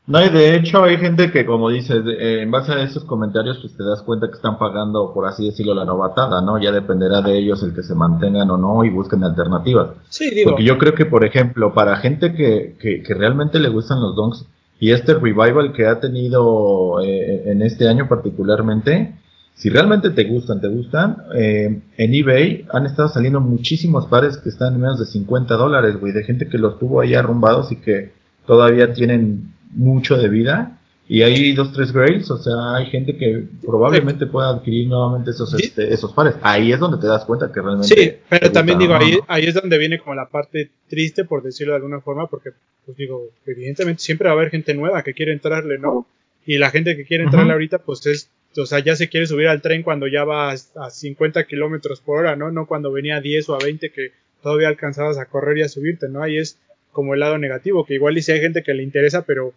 No, y de hecho hay gente que, como dices, eh, en base a esos comentarios, pues te das cuenta que están pagando, por así decirlo, la novatada, ¿no? Ya dependerá de ellos el que se mantengan o no y busquen alternativas. Sí, digo, Porque yo creo que, por ejemplo, para gente que, que, que realmente le gustan los donks y este revival que ha tenido eh, en este año particularmente, si realmente te gustan, te gustan, eh, en eBay han estado saliendo muchísimos pares que están en menos de 50 dólares, güey, de gente que los tuvo ahí arrumbados y que todavía tienen mucho de vida. Y hay dos, tres grails, o sea, hay gente que probablemente pueda adquirir nuevamente esos, Sí. este, esos pares. Ahí es donde te das cuenta que realmente. sí, pero también digo, ahí, ahí es donde viene como la parte triste, por decirlo de alguna forma, porque, pues digo, evidentemente siempre va a haber gente nueva que quiere entrarle, ¿no? Y la gente que quiere entrarle ahorita, pues es, o sea, ya se quiere subir al tren cuando ya va a, a 50 kilómetros por hora, ¿no? No cuando venía a 10 o a 20 que todavía alcanzabas a correr y a subirte, ¿no? Ahí es como el lado negativo, que igual y si hay gente que le interesa, pero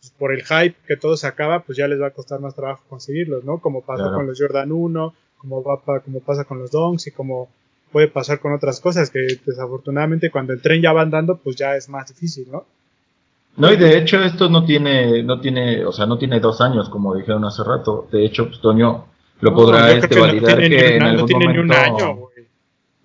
pues, por el hype que todo se acaba, pues ya les va a costar más trabajo conseguirlos, ¿no? Como pasó Claro. con los Jordan 1, como, va como pasa con los Donks y como puede pasar con otras cosas que desafortunadamente cuando el tren ya va andando, pues ya es más difícil, ¿no? No, y de hecho esto no tiene, no tiene, o sea, no tiene dos años, como dijeron hace rato. De hecho, pues, Toño lo No, podrá yo creo este, que no validar tiene que en no algún tiene ni un momento... año, güey.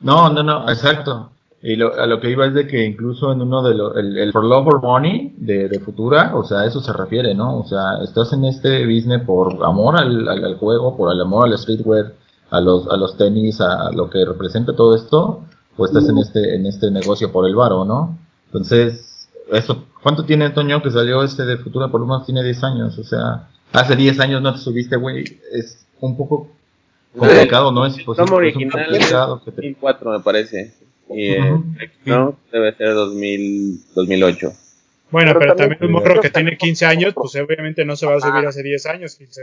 No, no, no, exacto. Y lo, a lo que iba es de que incluso en uno de los, el, el For Love or Money de, de Futura, o sea, a eso se refiere, ¿no? O sea, estás en este business por amor al, al, al juego, por el amor al streetwear, a los, a los tenis, a lo que representa todo esto, o estás en este, en este negocio por el varo, ¿no? Entonces, eso, ¿cuánto tiene Antonio que salió este de Futura? Por lo menos tiene 10 años, o sea, hace 10 años no te subiste, güey, es un poco complicado, ¿no? Es, pues, Tomo es un original te 2004 me parece. Y eh, Ujú. no, debe ser 2000, 2008. Bueno, Pero pero, también- también un morro que tiene 15 años, pues obviamente no se va a subir hace 10 años, 15.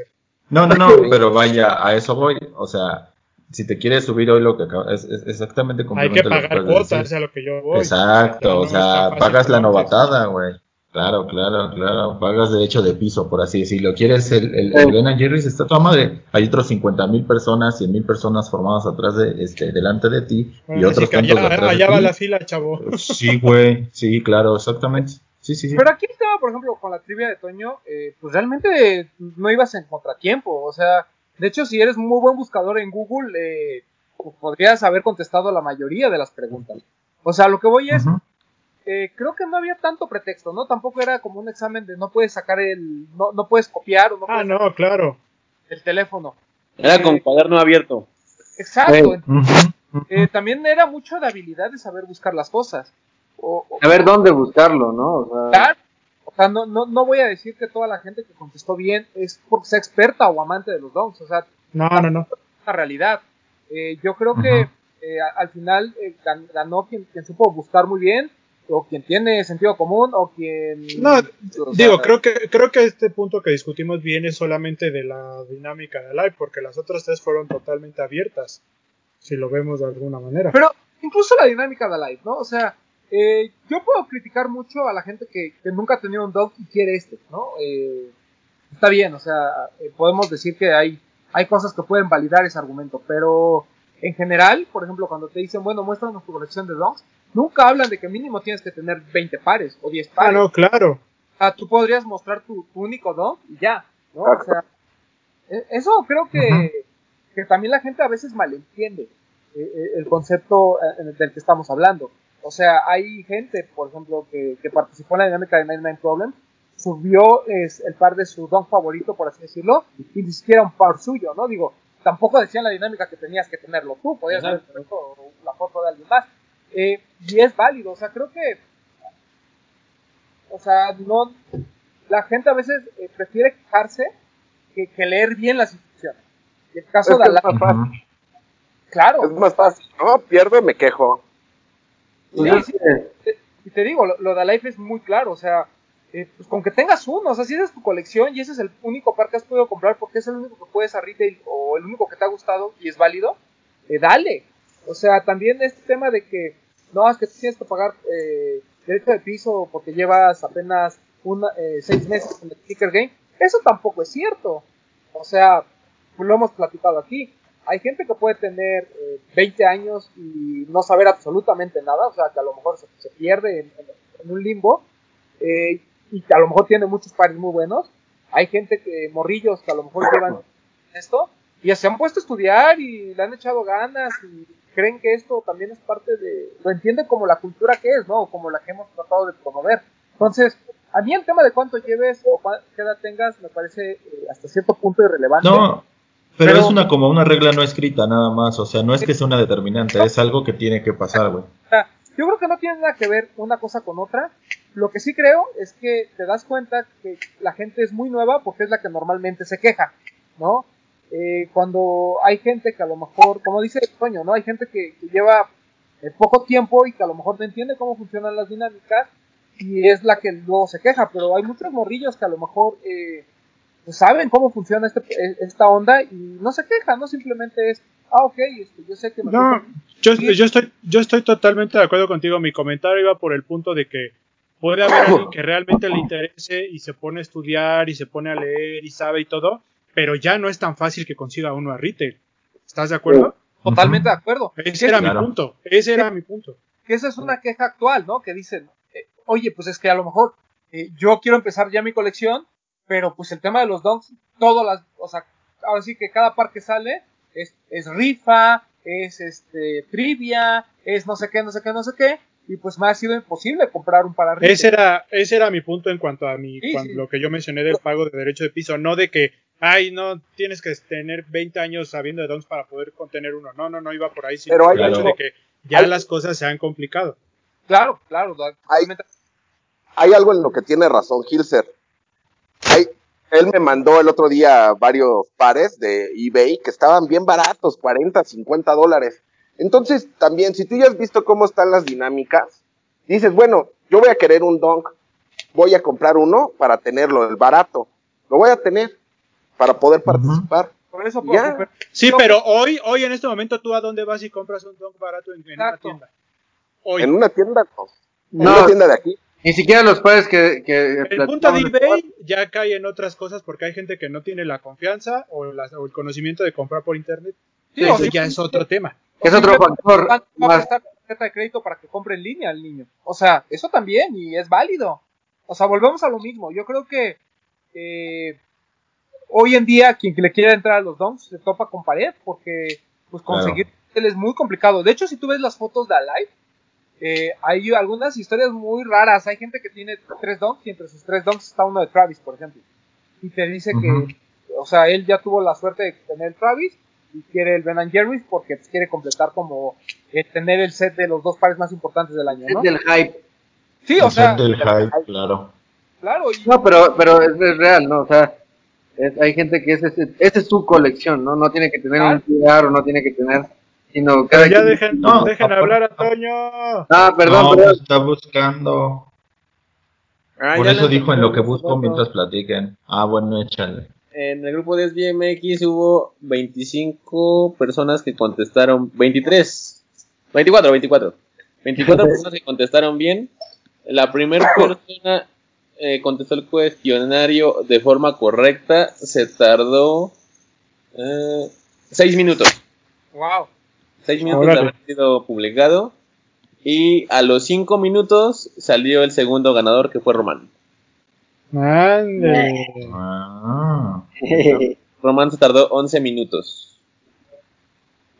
No, no, no, pero vaya, a eso voy. O sea, si te quieres subir hoy lo que acaba, es, es exactamente Hay complemento que pagar acabas cuotas, a lo que yo voy. Exacto, No o sea, pagas la como novatada, güey. Claro, claro, claro. Pagas de hecho de piso, por así decirlo. ¿Quieres el, el, el Ben Jerry's? Está toda madre. Hay otros 50 mil personas, 100 mil personas formadas atrás de, este, delante de ti y Bueno, otros que tantos allá, detrás allá de va ti. la fila, chavo. Sí, güey. Sí, claro, exactamente. Sí, sí, sí. Pero aquí estaba, por ejemplo, con la trivia de Toño, eh, pues realmente no ibas en contratiempo. O sea, de hecho, si eres muy buen buscador en Google, eh, podrías haber contestado la mayoría de las preguntas. O sea, lo que voy es, eh, creo que no había tanto pretexto, ¿no? Tampoco era como un examen de no puedes sacar el, no, no puedes copiar o no Ah, puedes no, claro. sacar el teléfono. Era con cuaderno abierto. Exacto. Eh, también era mucho de habilidad de saber buscar las cosas. O, o- A ver dónde buscarlo, ¿no? O sea, Claro. O sea, no, no, no voy a decir que toda la gente que contestó bien es porque sea experta o amante de los donks. O sea, No, no, no. es una realidad. Eh, yo creo que eh, al final eh, gan- ganó quien, quien supo buscar muy bien, o quien tiene sentido común, o quien. No, o sea, Digo, creo que, creo que este punto que discutimos bien es solamente de la dinámica de live, porque las otras tres fueron totalmente abiertas, si lo vemos de alguna manera. Pero incluso la dinámica de live, ¿no? O sea, eh, yo puedo criticar mucho a la gente que, que nunca ha tenido un dog y quiere este, ¿no? Eh, está bien, o sea, eh, podemos decir que hay, hay cosas que pueden validar ese argumento, pero en general, por ejemplo, cuando te dicen, bueno, muéstranos tu colección de dogs, nunca hablan de que mínimo tienes que tener 20 pares o 10 Ah, pares. no, claro. Ah, tú podrías mostrar tu, tu único dog y ya, ¿no? Claro. O sea, e- eso creo que, que también la gente a veces malentiende eh, el concepto del que estamos hablando. O sea, hay gente, por ejemplo, que, que participó en la dinámica de 99 Problem, subió es, el par de su don favorito, por así decirlo, y ni siquiera un par suyo, ¿no? Digo, tampoco decían la dinámica que tenías que tenerlo tú, podías puesto la foto de alguien más. Eh, y es válido, o sea, creo que, o sea, no, la gente a veces eh, prefiere quejarse que, que leer bien las instrucciones. Y el caso Es de que es más fácil. claro, Es más fácil. No, pierdo, me quejo. Sí, sí. Te- Y te digo, lo, lo de Alive es muy claro, o sea, eh, pues con que tengas uno, o sea, si esa es tu colección y ese es el único par que has podido comprar porque es el único que puedes a retail o el único que te ha gustado y es válido, eh, dale. O sea, también este tema de que, no, es que tú tienes que pagar eh, derecho de piso porque llevas apenas una, eh, seis meses en el Sticker Game, eso tampoco es cierto. O sea, pues lo hemos platicado aquí. Hay gente que puede tener eh, 20 años y no saber absolutamente nada, o sea, que a lo mejor se, se pierde en, en- en un limbo eh, y que a lo mejor tiene muchos pares muy buenos. Hay gente que, morrillos, que a lo mejor llevan esto y se han puesto a estudiar y le han echado ganas y creen que esto también es parte de, lo entienden como la cultura que es, ¿no? Como la que hemos tratado de promover. Entonces, a mí el tema de cuánto lleves o cua- qué edad tengas me parece eh, hasta cierto punto irrelevante. No, pero, Pero- es una como una regla no escrita nada más, o sea, no es que sea una determinante, es algo que tiene que pasar, güey. Yo creo que no tiene nada que ver una cosa con otra. Lo que sí creo es que te das cuenta que la gente es muy nueva porque es la que normalmente se queja, ¿no? Eh, cuando hay gente que a lo mejor, como dice Toño, ¿no? Hay gente que, que lleva eh, poco tiempo y que a lo mejor no entiende cómo funcionan las dinámicas y es la que luego se queja, pero hay muchos morrillos que a lo mejor eh, pues saben cómo funciona este, eh, esta onda y no se quejan, ¿no? Simplemente es, ah, ok, este, yo sé que me No, yo, yo, estoy, yo estoy totalmente de acuerdo contigo. Mi comentario iba por el punto de que puede haber alguien que realmente le interese y se pone a estudiar y se pone a leer y sabe y todo, pero ya no es tan fácil que consiga uno a retail. ¿Estás de acuerdo? totalmente de acuerdo. Ese era Claro. mi punto. Ese era mi punto. que esa es una queja actual, ¿no? Que dicen, eh, oye, pues es que a lo mejor eh, yo quiero empezar ya mi colección, pero pues el tema de los donks, todas las, o sea, ahora sí que cada par que sale es, es rifa, es este trivia, es no sé qué, no sé qué, no sé qué, y pues me ha sido imposible comprar un par arriba. Ese era, ese era mi punto en cuanto a mi, Sí, lo que yo mencioné del pago de derecho de piso, no de que, ay, no, tienes que tener 20 años sabiendo de donks para poder contener uno. No, no, no iba por ahí, sino Pero hay el hecho algo- de que ya hay- las cosas se han complicado. Claro, claro, totalmente. hay algo en lo que tiene razón Hilser. Hay- él me mandó el otro día varios pares de eBay que estaban bien baratos, 40, 50 dólares. Entonces, también, si tú ya has visto cómo están las dinámicas, dices, bueno, yo voy a querer un donk, voy a comprar uno para tenerlo, el barato. Lo voy a tener para poder participar. Por eso, Ya. por- Sí, No, pero hoy, hoy en este momento, ¿tú a dónde vas y compras un donk barato en, en una tienda? Hoy. En una tienda, no. En No. una tienda de aquí. Ni siquiera los pares que, que El punto de eBay ya cae en otras cosas porque hay gente que no tiene la confianza o, la- o el conocimiento de comprar por internet. Sí, Eso ya es otro tema. Es otro factor ¿Cuánto va a más. prestar tarjeta de crédito para que compre en línea al niño? O sea, eso también, y es válido. O sea, volvemos a lo mismo. Yo creo que eh, hoy en día quien le quiera entrar a los donks se topa con pared porque pues Claro. conseguir él es muy complicado. De hecho, si tú ves las fotos de Alive, eh, hay algunas historias muy raras. Hay gente que tiene tres donks y entre sus tres donks está uno de Travis, por ejemplo. Y te dice que, o sea, él ya tuvo la suerte de tener el Travis y quiere el Ben and Jerry's porque pues, quiere completar como eh, tener el set de los dos pares más importantes del año, Es ¿no? del hype. Sí, o El sea, set del hype, claro. claro, y No, pero, pero es, es real, ¿no? O sea, es- hay gente que es ese, esa es su colección, ¿no? No tiene que tener un lugar o no tiene que tener, sino Pero cada ya quien- dejen, No, dejen hablar a Toño. Ah, perdón, no, perdón. pues está buscando. Ah, Por eso dijo en lo que busco mientras platiquen. Ah, bueno, échale. En el grupo de SBMX hubo 25 personas que contestaron, 23, 24, 24. 24 personas que contestaron bien. La primera persona eh, contestó el cuestionario de forma correcta. Se tardó 6 minutos. wow. 6 minutos de Órale. haber sido publicado. Y a los 5 minutos salió el segundo ganador que fue Román. Ande. Ah. Román se tardó 11 minutos.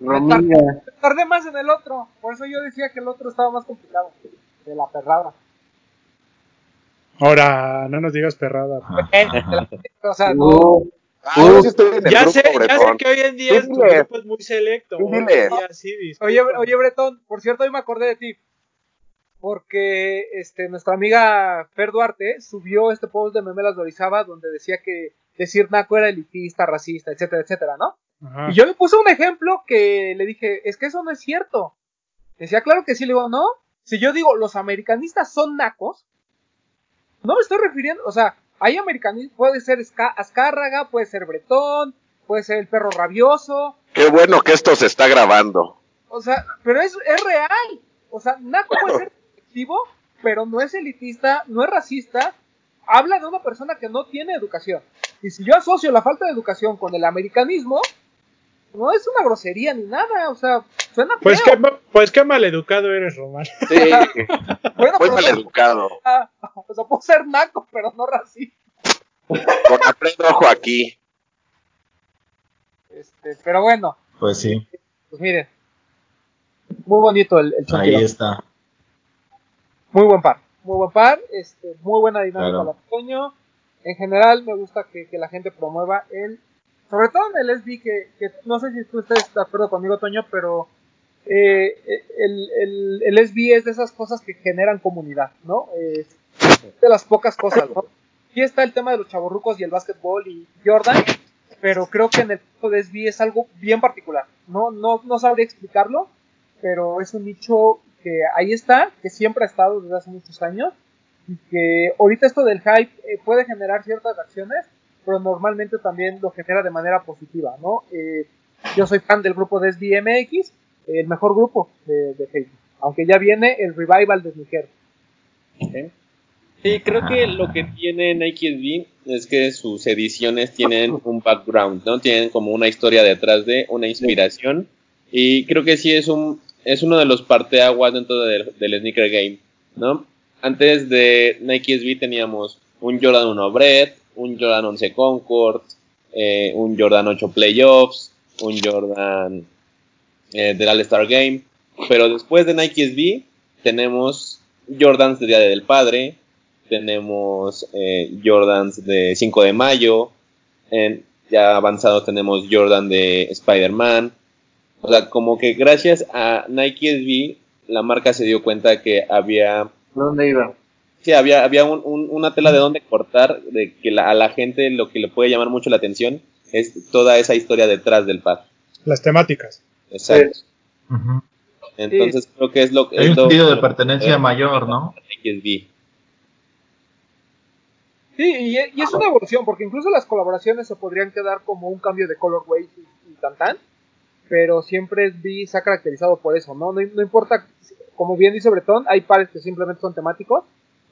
Romina. Tardé más en el otro, por eso yo decía que el otro estaba más complicado. De la perrada. Ahora, no nos digas perrada. De o sea, no. Ah, sí Ya grupo, sé, ya sé Bretón. que hoy en día Tú tu grupo es muy selecto. Tú hoy en diles. día sí, disculpa. Oye, oye, Bretón, por cierto, hoy me acordé de ti. Porque este, nuestra amiga Fer Duarte subió este post de Memelas de Orizaba donde decía que decir naco era elitista, racista, etcétera, etcétera, ¿no? Ajá. Y yo le puse un ejemplo que le dije, es que eso no es cierto. Decía, claro que sí, le digo, no. Si yo digo, los americanistas son nacos, no me estoy refiriendo, o sea, hay americanistas, puede ser Azcárraga, puede ser Bretón, puede ser el perro rabioso, Qué bueno que esto se está grabando. o sea, pero es, es real. O sea, naco puede ser efectivo, pero no es elitista, no es racista. Habla de una persona que no tiene educación. Y si yo asocio la falta de educación con el americanismo, no es una grosería ni nada. O sea, suena Pues feo. qué, ma- pues qué maleducado eres, Román. Sí, bueno, pero maleducado. o sea, puedo ser naco, pero no racista. Con Alfredo Ojo aquí. Este, pero bueno, Pues sí, pues miren. Muy bonito el, el ahí está. Muy buen par. Muy buen par. Este, muy buena dinámica Claro. la otoño. En general me gusta que, que la gente promueva el, sobre todo en el SB que, que no sé si tú estés de acuerdo conmigo, Toño, pero eh, el, el, el SB es de esas cosas que generan comunidad, ¿no? Es de las pocas cosas, ¿no? Aquí está el tema de los chavorrucos y el básquetbol y Jordan, pero creo que en el caso de SB es algo bien particular. No, no, no sabría explicarlo, pero es un nicho que ahí está, que siempre ha estado desde hace muchos años y que ahorita esto del hype eh, puede generar ciertas reacciones, pero normalmente también lo genera de manera positiva, ¿no? Eh, Yo soy fan del grupo de SBMX, el mejor grupo de, de Halo. Aunque ya viene el revival de Sneaker. Sí, creo que lo que tiene Nike SB es que sus ediciones tienen un background, ¿no? Tienen como una historia detrás de, una inspiración. Y creo que sí es un es uno de los parteaguas dentro del, del sneaker game, ¿no? Antes de Nike SB teníamos un Jordan 1 Bread, un Jordan 11 Concord, eh, un Jordan 8 Playoffs, un Jordan eh, del All-Star Game. Pero después de Nike SB tenemos Jordans de Día del Padre, tenemos eh, Jordans de 5 de mayo, en, ya avanzado tenemos Jordan de Spider-Man. O sea, como que gracias a Nike SB, la marca se dio cuenta que había... ¿Dónde iba? Sí, había, había un, un, una tela de donde cortar, de que la, a la gente lo que le puede llamar mucho la atención es toda esa historia detrás del par. Las temáticas. Exacto. Entonces creo que es lo que... Hay es un sentido de pertenencia mayor, ¿no? Sí, y, y es una evolución, porque incluso las colaboraciones se podrían quedar como un cambio de colorway y, y tan tan, pero siempre SB se ha caracterizado por eso, ¿no? No, no importa, como bien dice Bretón, hay pares que simplemente son temáticos,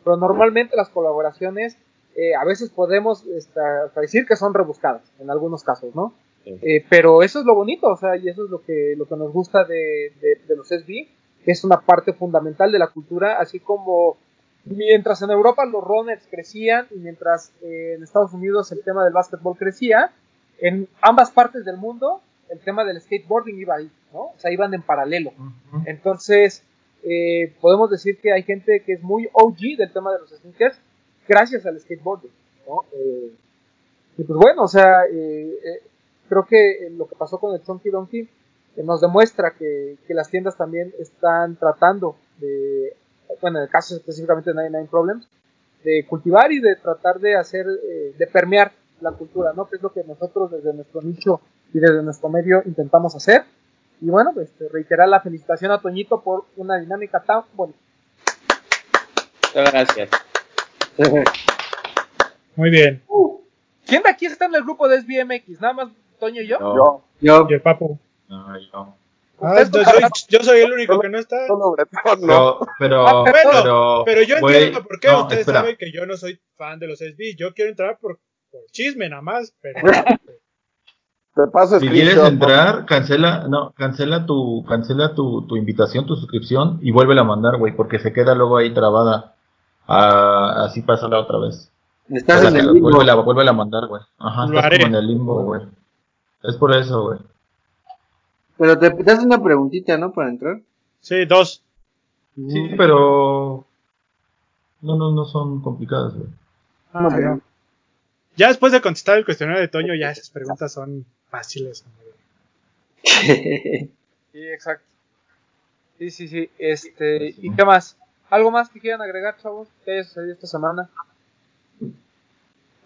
pero normalmente las colaboraciones eh, a veces podemos este, hasta decir que son rebuscadas, en algunos casos, ¿no? Sí. Eh, pero eso es lo bonito, o sea, y eso es lo que, lo que nos gusta de, de, de los SB, que es una parte fundamental de la cultura, así como mientras en Europa los runners crecían y mientras eh, en Estados Unidos el tema del básquetbol crecía, en ambas partes del mundo el tema del skateboarding iba ahí, ¿no? O sea, iban en paralelo. Entonces, eh, podemos decir que hay gente que es muy OG del tema de los sneakers gracias al skateboarding, ¿no? Eh, y pues bueno, o sea, eh, eh, creo que lo que pasó con el Chunky Donkey nos demuestra que, que las tiendas también están tratando de, bueno, en el caso específicamente de 99 Problems, de cultivar y de tratar de hacer, de permear la cultura, ¿no? Que es lo que nosotros desde nuestro nicho y desde nuestro medio intentamos hacer. Y bueno, pues este, reiterar la felicitación a Toñito por una dinámica tan bonita. Muchas gracias. Muy bien. ¿Quién de aquí está en el grupo de SBMX? Nada más Toño y yo. No. Yo, Yo, Y el papu. No. Ah, Ustedes entonces tocan- soy- yo soy el único que no está. solo Bretón, no. Pero, pero, Ah, pero- pero, Pero yo entiendo por qué. no, Ustedes espera. saben que yo no soy fan de los SB. Yo quiero entrar por, por chisme nada más. Pero Te paso Si quieres entrar, cancela, no, cancela tu, cancela tu, tu invitación, tu suscripción y vuélvela a mandar, güey, porque se queda luego ahí trabada. Ah, así pasa la otra vez. estás en el limbo. vuélvela, vuélvela a mandar, güey. Ajá, Lo estás haré. como en el limbo, güey. Es por eso, güey. Pero te, te haces una preguntita, ¿no? Para entrar. sí, dos. Sí, pero no, no, no son complicadas, güey. Ah, no. Ya después de contestar el cuestionario de Toño, ya esas preguntas son fáciles. hombre. Sí, exacto. Sí, sí, sí. Este, ¿y qué más? ¿Algo más que quieran agregar, chavos? ¿Qué haya sucedido esta semana?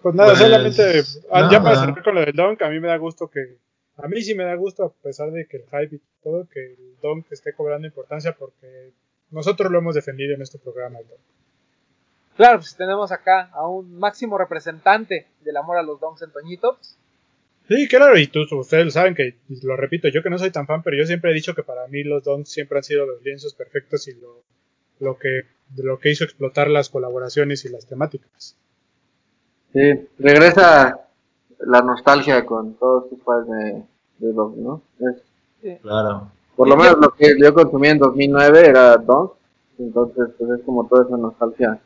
Pues nada, Pues, solamente ah, ya para cerrar con lo del Donk, a mí me da gusto que. A mí sí me da gusto, a pesar de que el hype y todo, que el Donk esté cobrando importancia porque nosotros lo hemos defendido en este programa. el Donk. Claro, pues tenemos acá a un máximo representante del amor a los donks en Toñito. Sí, claro, y tú, ustedes saben que, lo repito, yo que no soy tan fan, pero yo siempre he dicho que para mí los Donks siempre han sido los lienzos perfectos y lo, lo que lo que hizo explotar las colaboraciones y las temáticas. Sí, regresa la nostalgia con todos estos fans de, de Dunk, ¿no? Es- Claro. por lo menos lo que yo consumí en 2009 era Dunk, entonces pues es como toda esa nostalgia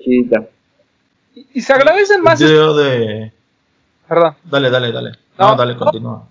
chida. Y, y se agradecen más. El video de... Perdón. Dale, dale, dale. No, No, dale, no. continúa.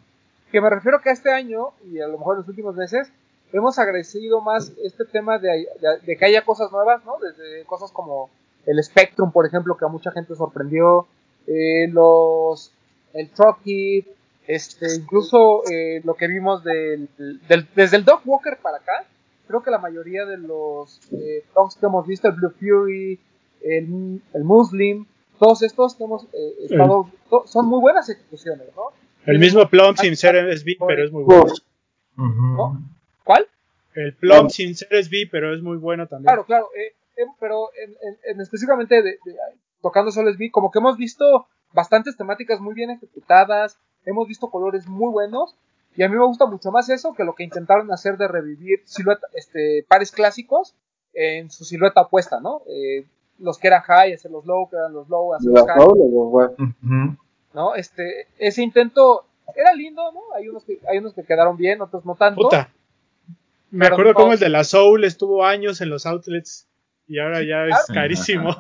que me refiero que este año y a lo mejor en los últimos meses hemos agradecido más este tema de, de- de que haya cosas nuevas, ¿no? Desde cosas como el Spectrum, por ejemplo, que a mucha gente sorprendió, eh, los el Trucky, este, incluso eh, lo que vimos del, del- desde el Dog Walker para acá, creo que la mayoría de los eh, dogs que hemos visto, el Blue Fury, el, el Muslim, todos estos que hemos eh, estado, to- son muy buenas ejecuciones, ¿no? El mismo Plum sin ser SB, pero es muy bueno. ¿No? ¿Cuál? El Plum sin ser SB, pero es muy bueno también. Claro, claro, eh, eh, pero en, en- en específicamente de, de- tocando solo SB, como que hemos visto bastantes temáticas muy bien ejecutadas, hemos visto colores muy buenos y a mí me gusta mucho más eso que lo que intentaron hacer de revivir silueta, este, pares clásicos en su silueta opuesta, ¿no? Eh, los que eran high, hacer los low, que eran los low, hacer los Los high. Ujú. ¿no? Este, ese intento era lindo, ¿no? Hay unos que, hay unos que quedaron bien, otros no tanto. Puta. Me Pero acuerdo no- cómo el de la Soul estuvo años en los outlets y ahora ya es carísimo.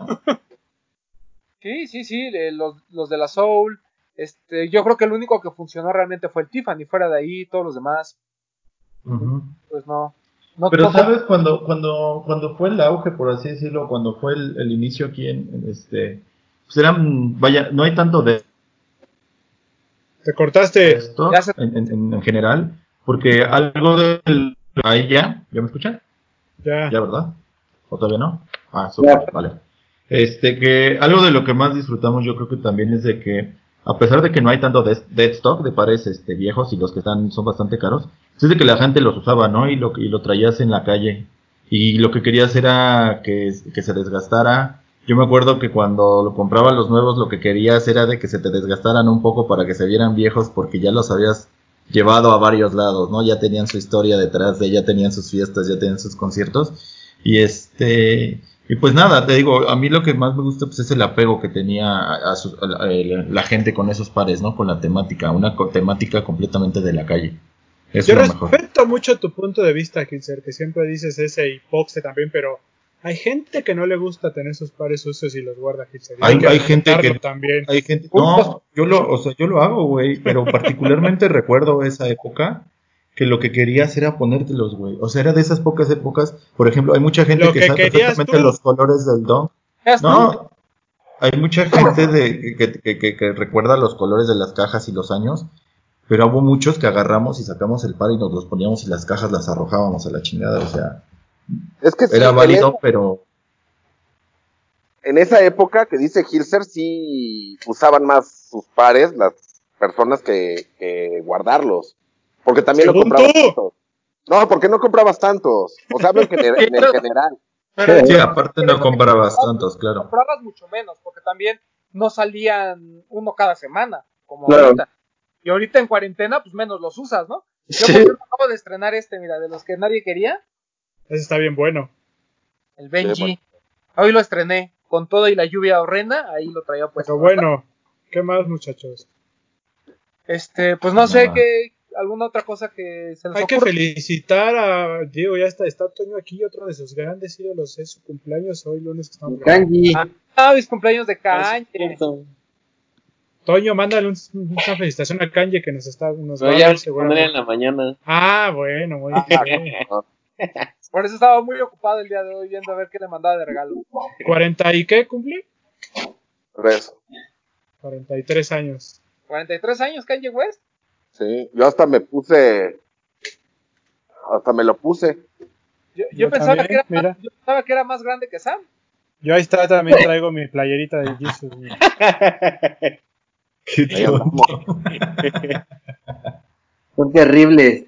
Sí, sí, sí, eh, los, los de la Soul. Este, yo creo que el único que funcionó realmente fue el Tiffany, fuera de ahí, todos los demás, pues no. No Pero no- sabes cuando cuando cuando fue el auge por así decirlo cuando fue el, el inicio aquí en, en este pues eran vaya no hay tanto de Te cortaste. esto Ya se- en, en- en general porque algo del ahí ya ya me escuchan Ya. ya verdad o todavía no ah súper, vale. Este que algo de lo que más disfrutamos yo creo que también es de que a pesar de que no hay tanto de- dead stock de pares este viejos y los que están son bastante caros es de que la gente los usaba no y lo y lo traías en la calle y lo que querías era que, que se desgastara. Yo me acuerdo que cuando lo compraba los nuevos lo que querías era de que se te desgastaran un poco para que se vieran viejos porque ya los habías llevado a varios lados, ¿no? Ya tenían su historia detrás de, ya tenían sus fiestas, ya tenían sus conciertos y este y pues nada, te digo, a mí lo que más me gusta pues es el apego que tenía a, a su- a la, gente con esos pares, ¿no? Con la temática, una co- temática completamente de la calle. Yo mejor. respeto mucho tu punto de vista, Kilser, que siempre dices ese y Poxte también, pero hay gente que no le gusta tener sus pares sucios y los guarda, y Hay- hay gente que- también. Hay gente, no, yo lo, o sea, yo lo hago, güey, pero particularmente recuerdo esa época que lo que querías era ponértelos, güey. O sea, era de esas pocas épocas, por ejemplo, hay mucha gente Lo que, que sabe perfectamente tú. los colores del don. No, hay mucha gente de, que, que- que- que recuerda los colores de las cajas y los años, pero hubo muchos que agarramos y sacamos el par y nos los poníamos y las cajas las arrojábamos a la chingada, o sea, Es que sí, era válido, pero en esa época que dice Hilser, sí usaban más sus pares las personas que, que guardarlos. Porque también Según comprabas tú. tantos. No, porque no comprabas tantos. O sea, hablo en, gener- en el general. Pero sí, aparte no comprabas tantos, claro. comprabas mucho menos, porque también no salían uno cada semana, como Claro. ahorita. Y ahorita en cuarentena, pues menos los usas, ¿no? Yo Sí. por ejemplo, acabo de estrenar este, mira, de los que nadie quería, Ese está bien bueno. el Benji. Sí, bueno. Hoy lo estrené, con todo y la lluvia horrenda, ahí lo traía puesto. Pero bueno, ¿qué más, muchachos? Este, pues no sé qué, alguna otra cosa que se nos Hay que felicitar a Diego, ya está, está Toño aquí, otro de sus grandes ídolos, es su cumpleaños hoy lunes que estamos. Kanji. Ah, mis cumpleaños de Ah, cierto. Toño, mándale un- una felicitación a Kanye que nos está nos va No, a ya ver en la mañana. Ah, bueno, muy bien. Por eso estaba muy ocupado el día de hoy viendo a ver qué le mandaba de regalo. ¿40 y qué cumple? Por eso. 43 años. 43 años, Kanye West. Sí, yo hasta me puse. Hasta me lo puse. Yo, yo Yo pensaba, también, que era mira. más, yo pensaba que era más grande que Sam. Yo ahí está, también traigo mi playerita de Jesus. Qué. Son terribles.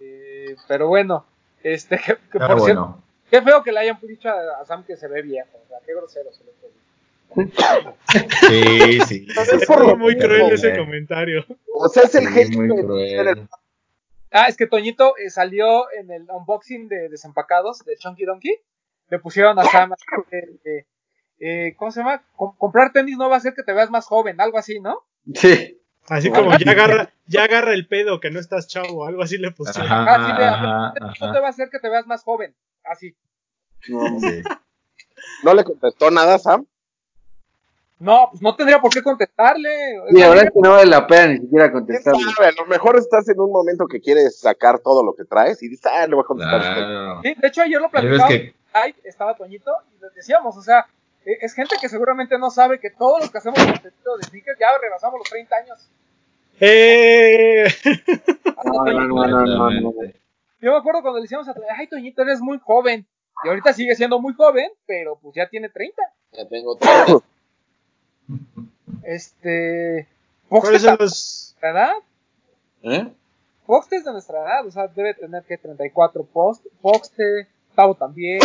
Eh, pero bueno, este, que, que Ah, por cierto, qué feo que le hayan dicho a, a Sam que se ve viejo. O sea, qué grosero se le fue. Sí, sí. Estuvo muy cruel ese comentario. O sea, es el Sí, muy que- cruel. Ah, es que Toñito eh, salió en el unboxing de Desempacados de Chunky Donkey. Le pusieron a Sam, eh, eh, eh, ¿cómo se llama? Com- comprar tenis no va a hacer que te veas más joven, algo así, ¿no? Sí. Así como ya agarra, ya agarra el pedo, que no estás chavo, algo así le pusieron. Ajá, Ah, sí, de- ajá, no ajá. te va a hacer que te veas más joven, así. Sí. ¿No le contestó nada, Sam? No, pues no tendría por qué contestarle. Y la verdad es que no vale la pena ni siquiera ¿Quién contestarle. sabe? A lo mejor estás en un momento que quieres sacar todo lo que traes y dices, ah, le voy a contestar. esto". Claro. Sí, de hecho ayer lo platicaba. que Ay, estaba Toñito y les decíamos, o sea, eh, es gente que seguramente no sabe que todos los que hacemos contenido de sneakers ya rebasamos los 30 años. ¡Eh! No, no, no, no, no, no. Yo me acuerdo cuando le decíamos a Toñito, ay, Toñito, eres muy joven. Y ahorita sigue siendo muy joven, pero pues ya tiene 30. Ya tengo todo. Este. ¿Cuáles Fox es de los...? nuestra edad. ¿Eh? Fox es de nuestra edad, o sea, debe tener que 34 post. Fox, Tavo también.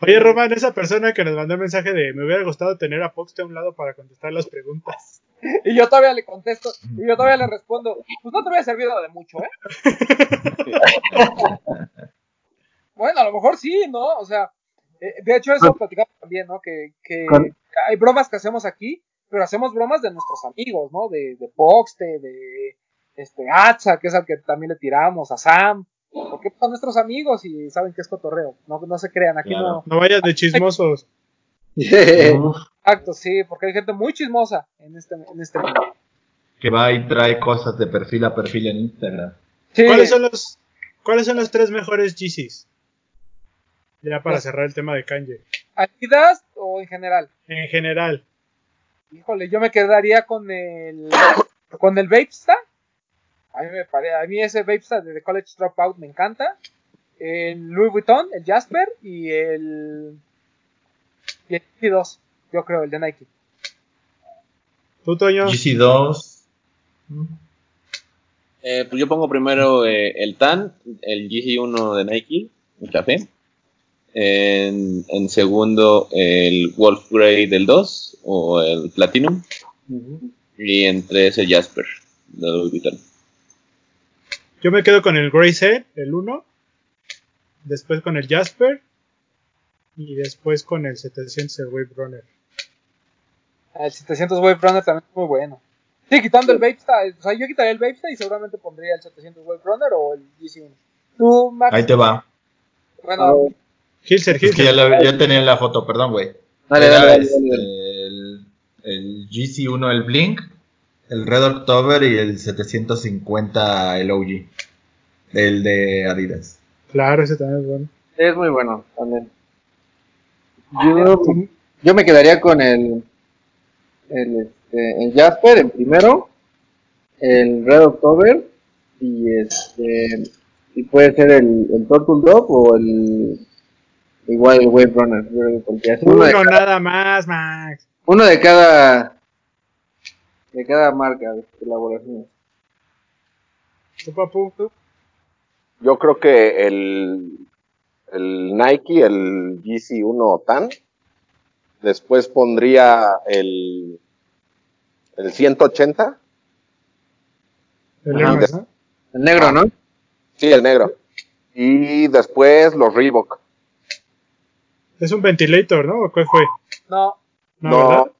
Oye, Román, esa persona que nos mandó el mensaje de me hubiera gustado tener a Poxte a un lado para contestar las preguntas. Y yo todavía le contesto, y yo todavía le respondo, pues no te había servido de mucho, ¿eh? bueno, a lo mejor sí, ¿no? O sea, eh, de hecho eso platicamos también, ¿no? Que, hay bromas que hacemos aquí, pero hacemos bromas de nuestros amigos, ¿no? De, de Poxte, de este Atza, que es al que también le tiramos, a Sam, porque son nuestros amigos y saben que es cotorreo, no, no se crean, aquí Claro. no. No vayas de chismosos. Exacto, sí, porque hay gente muy chismosa en este, en este mundo. que va y trae cosas de perfil a perfil en Instagram. Sí, ¿Cuáles son los, ¿Cuáles son los tres mejores Yeezys? Ya para Los- cerrar el tema de Kanye. Adidas o en general. En general. Híjole, yo me quedaría con el con el Vapesta. A mí me pare, a mí ese Vapesta de The College Dropout me encanta. El Louis Vuitton, el Jasper y el y el Nike 2, yo creo, el de Nike. ¿Tú, Toño? GC2. Eh, pues yo pongo primero eh, el TAN, el GC1 de Nike, mucha fe. En, en segundo, el Wolf Grey del 2 o el Platinum. Y en tres, el Jasper de Louis Vuitton. Yo me quedo con el Grey Set, el 1. Después con el Jasper. Y después con el 700 el Wave Runner. El 700 Wave Runner también es muy bueno. Sí, quitando el Vapesta, o sea, yo quitaría el Vapesta y seguramente pondría el 700 Wave Runner o el GC1. Tú, Max, Ahí te va. bueno, Hilser, Es que ya, la- ya tenía la foto, perdón, güey. Dale, Era dale, dale, este, dale. El, el GC1, el Blink, el Red October y el 750, el OG. El de Adidas. Claro, ese también es bueno. Es muy bueno también. Yo, yo me quedaría con el, el, este, el Jasper en primero, el Red October y este y puede ser el, el Turtle Dove o el igual el Wave Runner. yo creo que porque así uno, de, Uno nada más, Max. uno de cada de cada marca de elaboración. ¿Tú, papu? Yo creo que el, el Nike, el GC1 TAN. Después pondría el, el 180. El. El negro, ¿no? Sí, el negro. Y después los Reebok. Es un ventilator, ¿no? ¿O cuál fue? no, No, No, ¿verdad?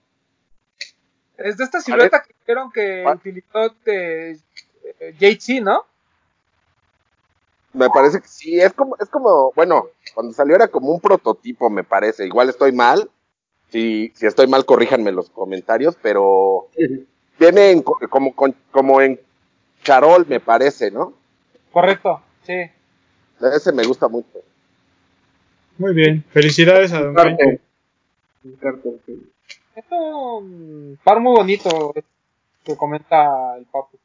es de esta silueta que dijeron que ¿Cuál? utilizó de, eh, JC, ¿no? me parece que sí. Es como, es como, bueno, cuando salió era como un prototipo, me parece. Igual estoy mal. Si, si estoy mal, corríjanme en los comentarios, pero viene en co- como, con- como en charol, me parece, ¿no? Correcto, sí. Ese me gusta mucho. Muy bien. Felicidades a Don Carter. Carter, sí. Es un par muy bonito que comenta el papu.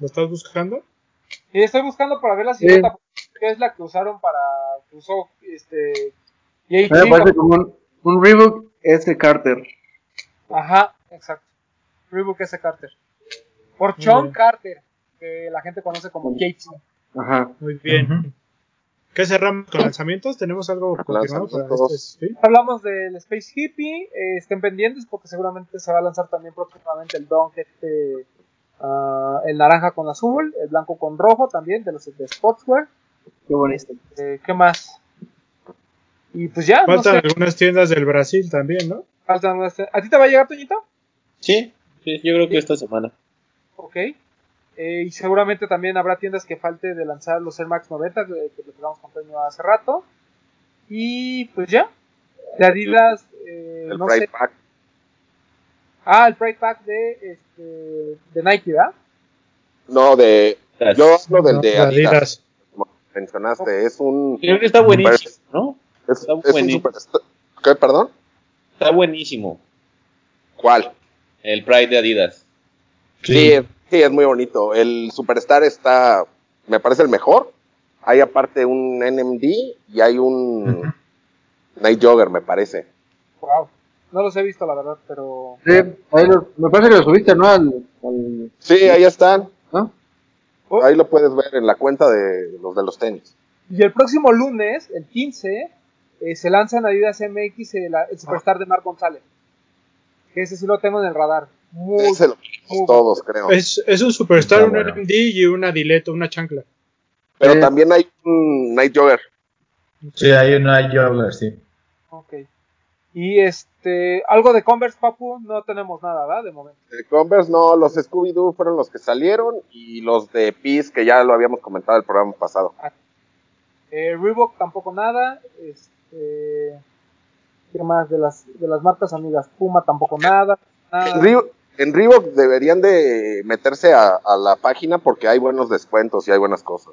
¿Lo estás buscando? Y estoy buscando para ver la silueta, que es la que usaron para, que usó este. Me parece como un, un Reebok S Carter. Ajá, exacto. Reebok S. Carter. Por Sean. Carter, que la gente conoce como JC. Ajá. Muy bien. Ujú. ¿Qué cerramos con lanzamientos? ¿Tenemos algo confirmado para este? Hablamos del Space Hippie, eh, estén pendientes porque seguramente se va a lanzar también próximamente el Dunk este, ah, el naranja con azul, el blanco con rojo también de los de Sportswear. Qué bonito. Eh, ¿Qué más? Y pues ya, no Faltan sé, algunas tiendas del Brasil también, ¿no? faltan algunas- ¿A ti te va a llegar, Toñito? Sí, sí, yo creo que esta semana. Ok. Eh, y seguramente también habrá tiendas que falte de lanzar los Air Max 90 que, que platicamos con Toño hace rato. Y pues ya. De Adidas, eh, El no Pride sé. Pack. Ah, el Pride Pack de, este, de Nike, ¿verdad? No, de. Yo hablo del No, de de Adidas, Adidas. como mencionaste. Es un. Creo que está buenísimo, ¿no? Es, Está es un buenísimo. super. ¿Qué, perdón? Está buenísimo. ¿Cuál? El Pride de Adidas. Sí, es- sí, es muy bonito. El Superstar está, me parece el mejor. Hay aparte un NMD y hay un Ujú. Night Jogger, me parece. Wow. No los he visto, la verdad, pero. Sí, ahí lo- me parece que lo subiste, ¿no? Al, al- Sí, ahí están. ¿no? Oh, Ahí lo puedes ver en la cuenta de los de los tenis. Y el próximo lunes, el 15, eh, se lanza en Adidas MX el, el Superstar de Marc González. Que ese sí lo tengo en el radar. Muy, lo queremos muy todos, creo. Es, es un superstar, Está un bueno. LMD y una dileto, una chancla. Pero Eh. también hay un Night Jogger. Sí, hay un hay Juggler, sí. Ok. Y este, algo de Converse, Papu, no tenemos nada, ¿verdad? De momento. De Converse no, los Scooby-Doo fueron los que salieron y los de Peace que ya lo habíamos comentado el programa pasado. Eh, Reebok tampoco nada. Este, ¿Qué más? De las, de las marcas amigas. Puma tampoco nada. nada. Reebok- en Reebok deberían de meterse a, a la página porque hay buenos descuentos y hay buenas cosas.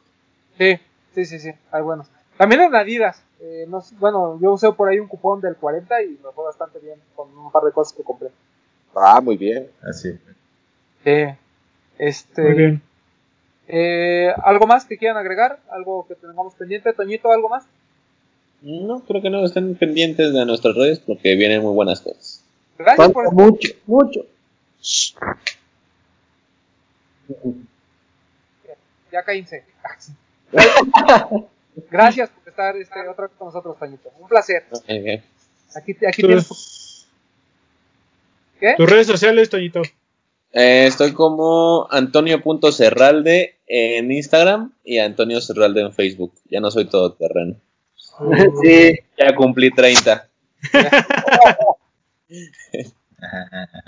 Sí, sí, sí, sí. Hay buenos. También en Adidas. eh, no bueno, yo usé por ahí un cupón del 40 y me fue bastante bien con un par de cosas que compré. Ah, muy bien. Así. Sí. Este, Muy bien. eh, ¿Algo más que quieran agregar? ¿Algo que tengamos pendiente? Toñito, ¿algo más? No, creo que no estén pendientes de nuestras redes porque vienen muy buenas cosas. Gracias por Falta mucho, mucho. Ya cállense. Gracias por estar este, otra vez con nosotros, Toñito. Un placer. Aquí, aquí tienes. Tus, ¿Qué? tus redes sociales, Toñito. eh, estoy como Antonio.cerralde en Instagram y Antonio Cerralde en Facebook. Ya no soy todoterreno. Sí, Ya cumplí 30.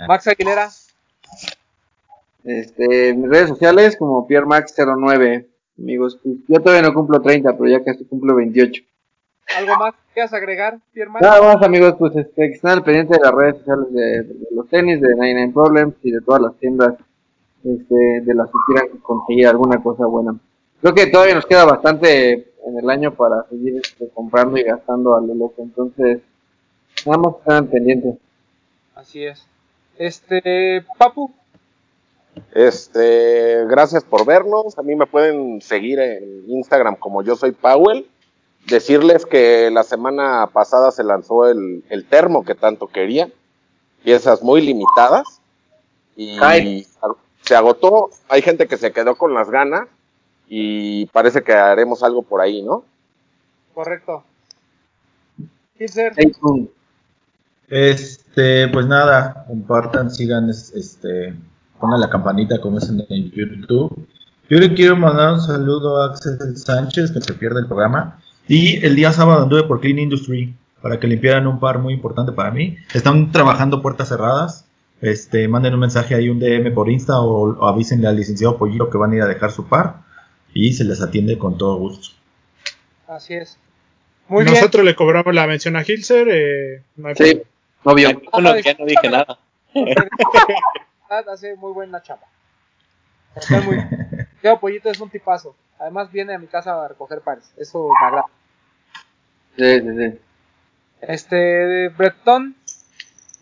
Max Aguilera. este, mis redes sociales como PierreMax09. Amigos, pues, yo todavía no cumplo 30, pero ya casi cumplo 28. ¿Algo más que quieras agregar, Pierre Nada más, amigos, pues este, que estén al pendiente de las redes sociales de, de los tenis, de 99 Problems y de todas las tiendas este, de las que quieran conseguir alguna cosa buena. Creo que todavía nos queda bastante en el año para seguir este, comprando y gastando a lo loco, entonces, nada más estén pendientes. Así es. Este, Papu. Este, gracias por vernos. A mí me pueden seguir en Instagram como yo soy Powell. Decirles que la semana pasada se lanzó el, el termo que tanto quería. Piezas muy limitadas. Y Ay. se agotó. Hay gente que se quedó con las ganas. Y parece que haremos algo por ahí, ¿no? Correcto. Hilser. Este, pues nada, compartan, sigan, es- este, pongan la campanita como es en, en YouTube. Yo le quiero mandar un saludo a Axel Sánchez, que se pierde el programa. Y el día sábado anduve por Clean Industry para que limpiaran un par muy importante para mí. Están trabajando puertas cerradas. Este, manden un mensaje ahí, un DM por Insta o, o avísenle al licenciado Pollito que van a ir a dejar su par y se les atiende con todo gusto. Así es. Muy bien. Nosotros le cobramos la mención a Hilser. Eh, no hay Sí, problema. Obvio. Bueno, ya no dije nada. hace muy buena chamba. Está muy. Teo Pollito es un tipazo. Además viene a mi casa a recoger pares. Eso me agrada. Sí, sí, sí. Este, Bretón.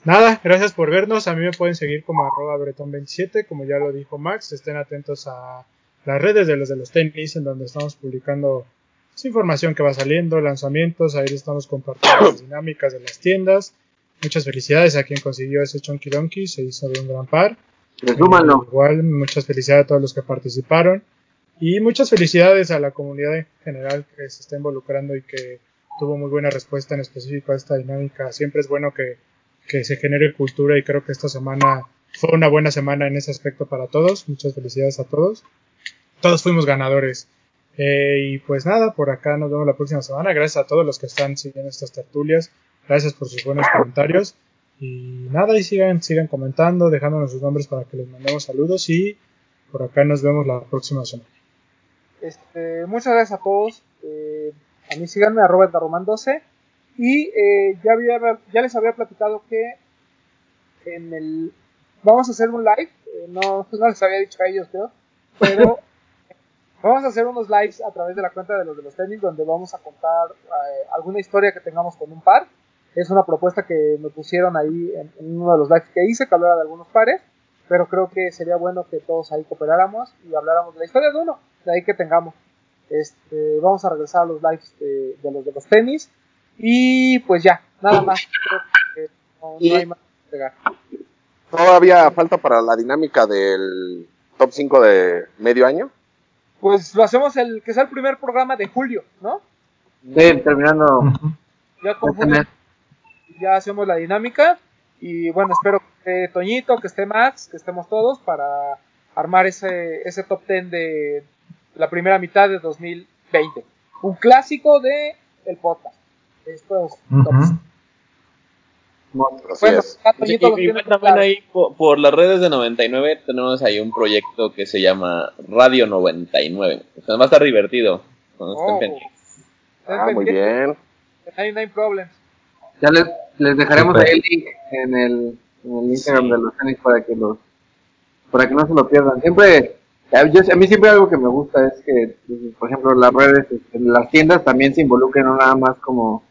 Nada, gracias por vernos. A mí me pueden seguir como arroba bretón27, como ya lo dijo Max. Estén atentos a las redes de los de los tenis, en donde estamos publicando pues, información que va saliendo, lanzamientos. Ahí estamos compartiendo las dinámicas de las tiendas. Muchas felicidades a quien consiguió ese Chonky Donkey, se hizo de un gran par. Resúmanlo. Eh, igual, muchas felicidades a todos los que participaron. Y muchas felicidades a la comunidad en general que se está involucrando y que tuvo muy buena respuesta en específico a esta dinámica. Siempre es bueno que, que se genere cultura y creo que esta semana fue una buena semana en ese aspecto para todos. Muchas felicidades a todos. Todos fuimos ganadores. Eh, y pues nada, por acá nos vemos la próxima semana. Gracias a todos los que están siguiendo estas tertulias. Gracias por sus buenos comentarios. Y nada, y sigan, sigan comentando, dejándonos sus nombres para que les mandemos saludos. Y por acá nos vemos la próxima semana. Este, muchas gracias a todos. Eh, a mí síganme arroba Darroman12. Y eh, ya, había, ya les había platicado que en el vamos a hacer un live. eh, no, no les había dicho a ellos, creo. Pero vamos a hacer unos lives a través de la cuenta de los de los tenis donde vamos a contar eh, alguna historia que tengamos con un par. Es una propuesta que me pusieron ahí en, en uno de los lives que hice, que hablaba de algunos pares. Pero creo que sería bueno que todos ahí cooperáramos y habláramos de la historia de uno, de ahí que tengamos. Este, vamos a regresar a los lives de, de los de los tenis. Y pues ya, nada más. Creo que no, no hay más que pegar. Todavía falta para la dinámica del top 5 de medio año. Pues lo hacemos el que sea el primer programa de julio, ¿no? Sí, terminando. Ya con julio. Ya hacemos la dinámica Y bueno, espero que esté Toñito, que esté Max, que estemos todos para armar ese, ese top 10 de la primera mitad de 2020. Un clásico de el podcast. Estos tops. Ujú. Así Bueno, es. ya Y, y- también ahí po- por, las redes de 99 tenemos ahí un proyecto que se llama Radio 99. O sea, va a estar divertido. cuando estén Oh. pendientes. Ah, muy bien. 99 Problems. Ya les, les dejaremos Super. ahí el link en el, en el Instagram de los tenis para que los para que no se lo pierdan. Siempre, a, yo- a mí siempre algo que me gusta es que, por ejemplo, las redes, este, las tiendas también se involucren no nada más como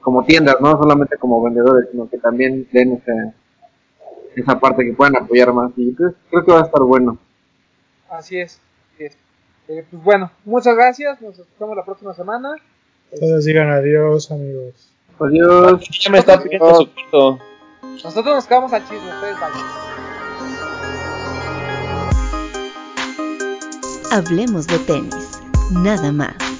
como tiendas, no solamente como vendedores, sino que también den esa, esa parte que puedan apoyar más. Y pues, creo que va a estar bueno. Así es. así es. Eh, pues bueno, muchas gracias. Nos escuchamos la próxima semana. Todos digan adiós, amigos. Adiós. Ya me está pidiendo su pito. Nosotros nos quedamos al chisme. Ustedes vayan. Hablemos de tenis, nada más.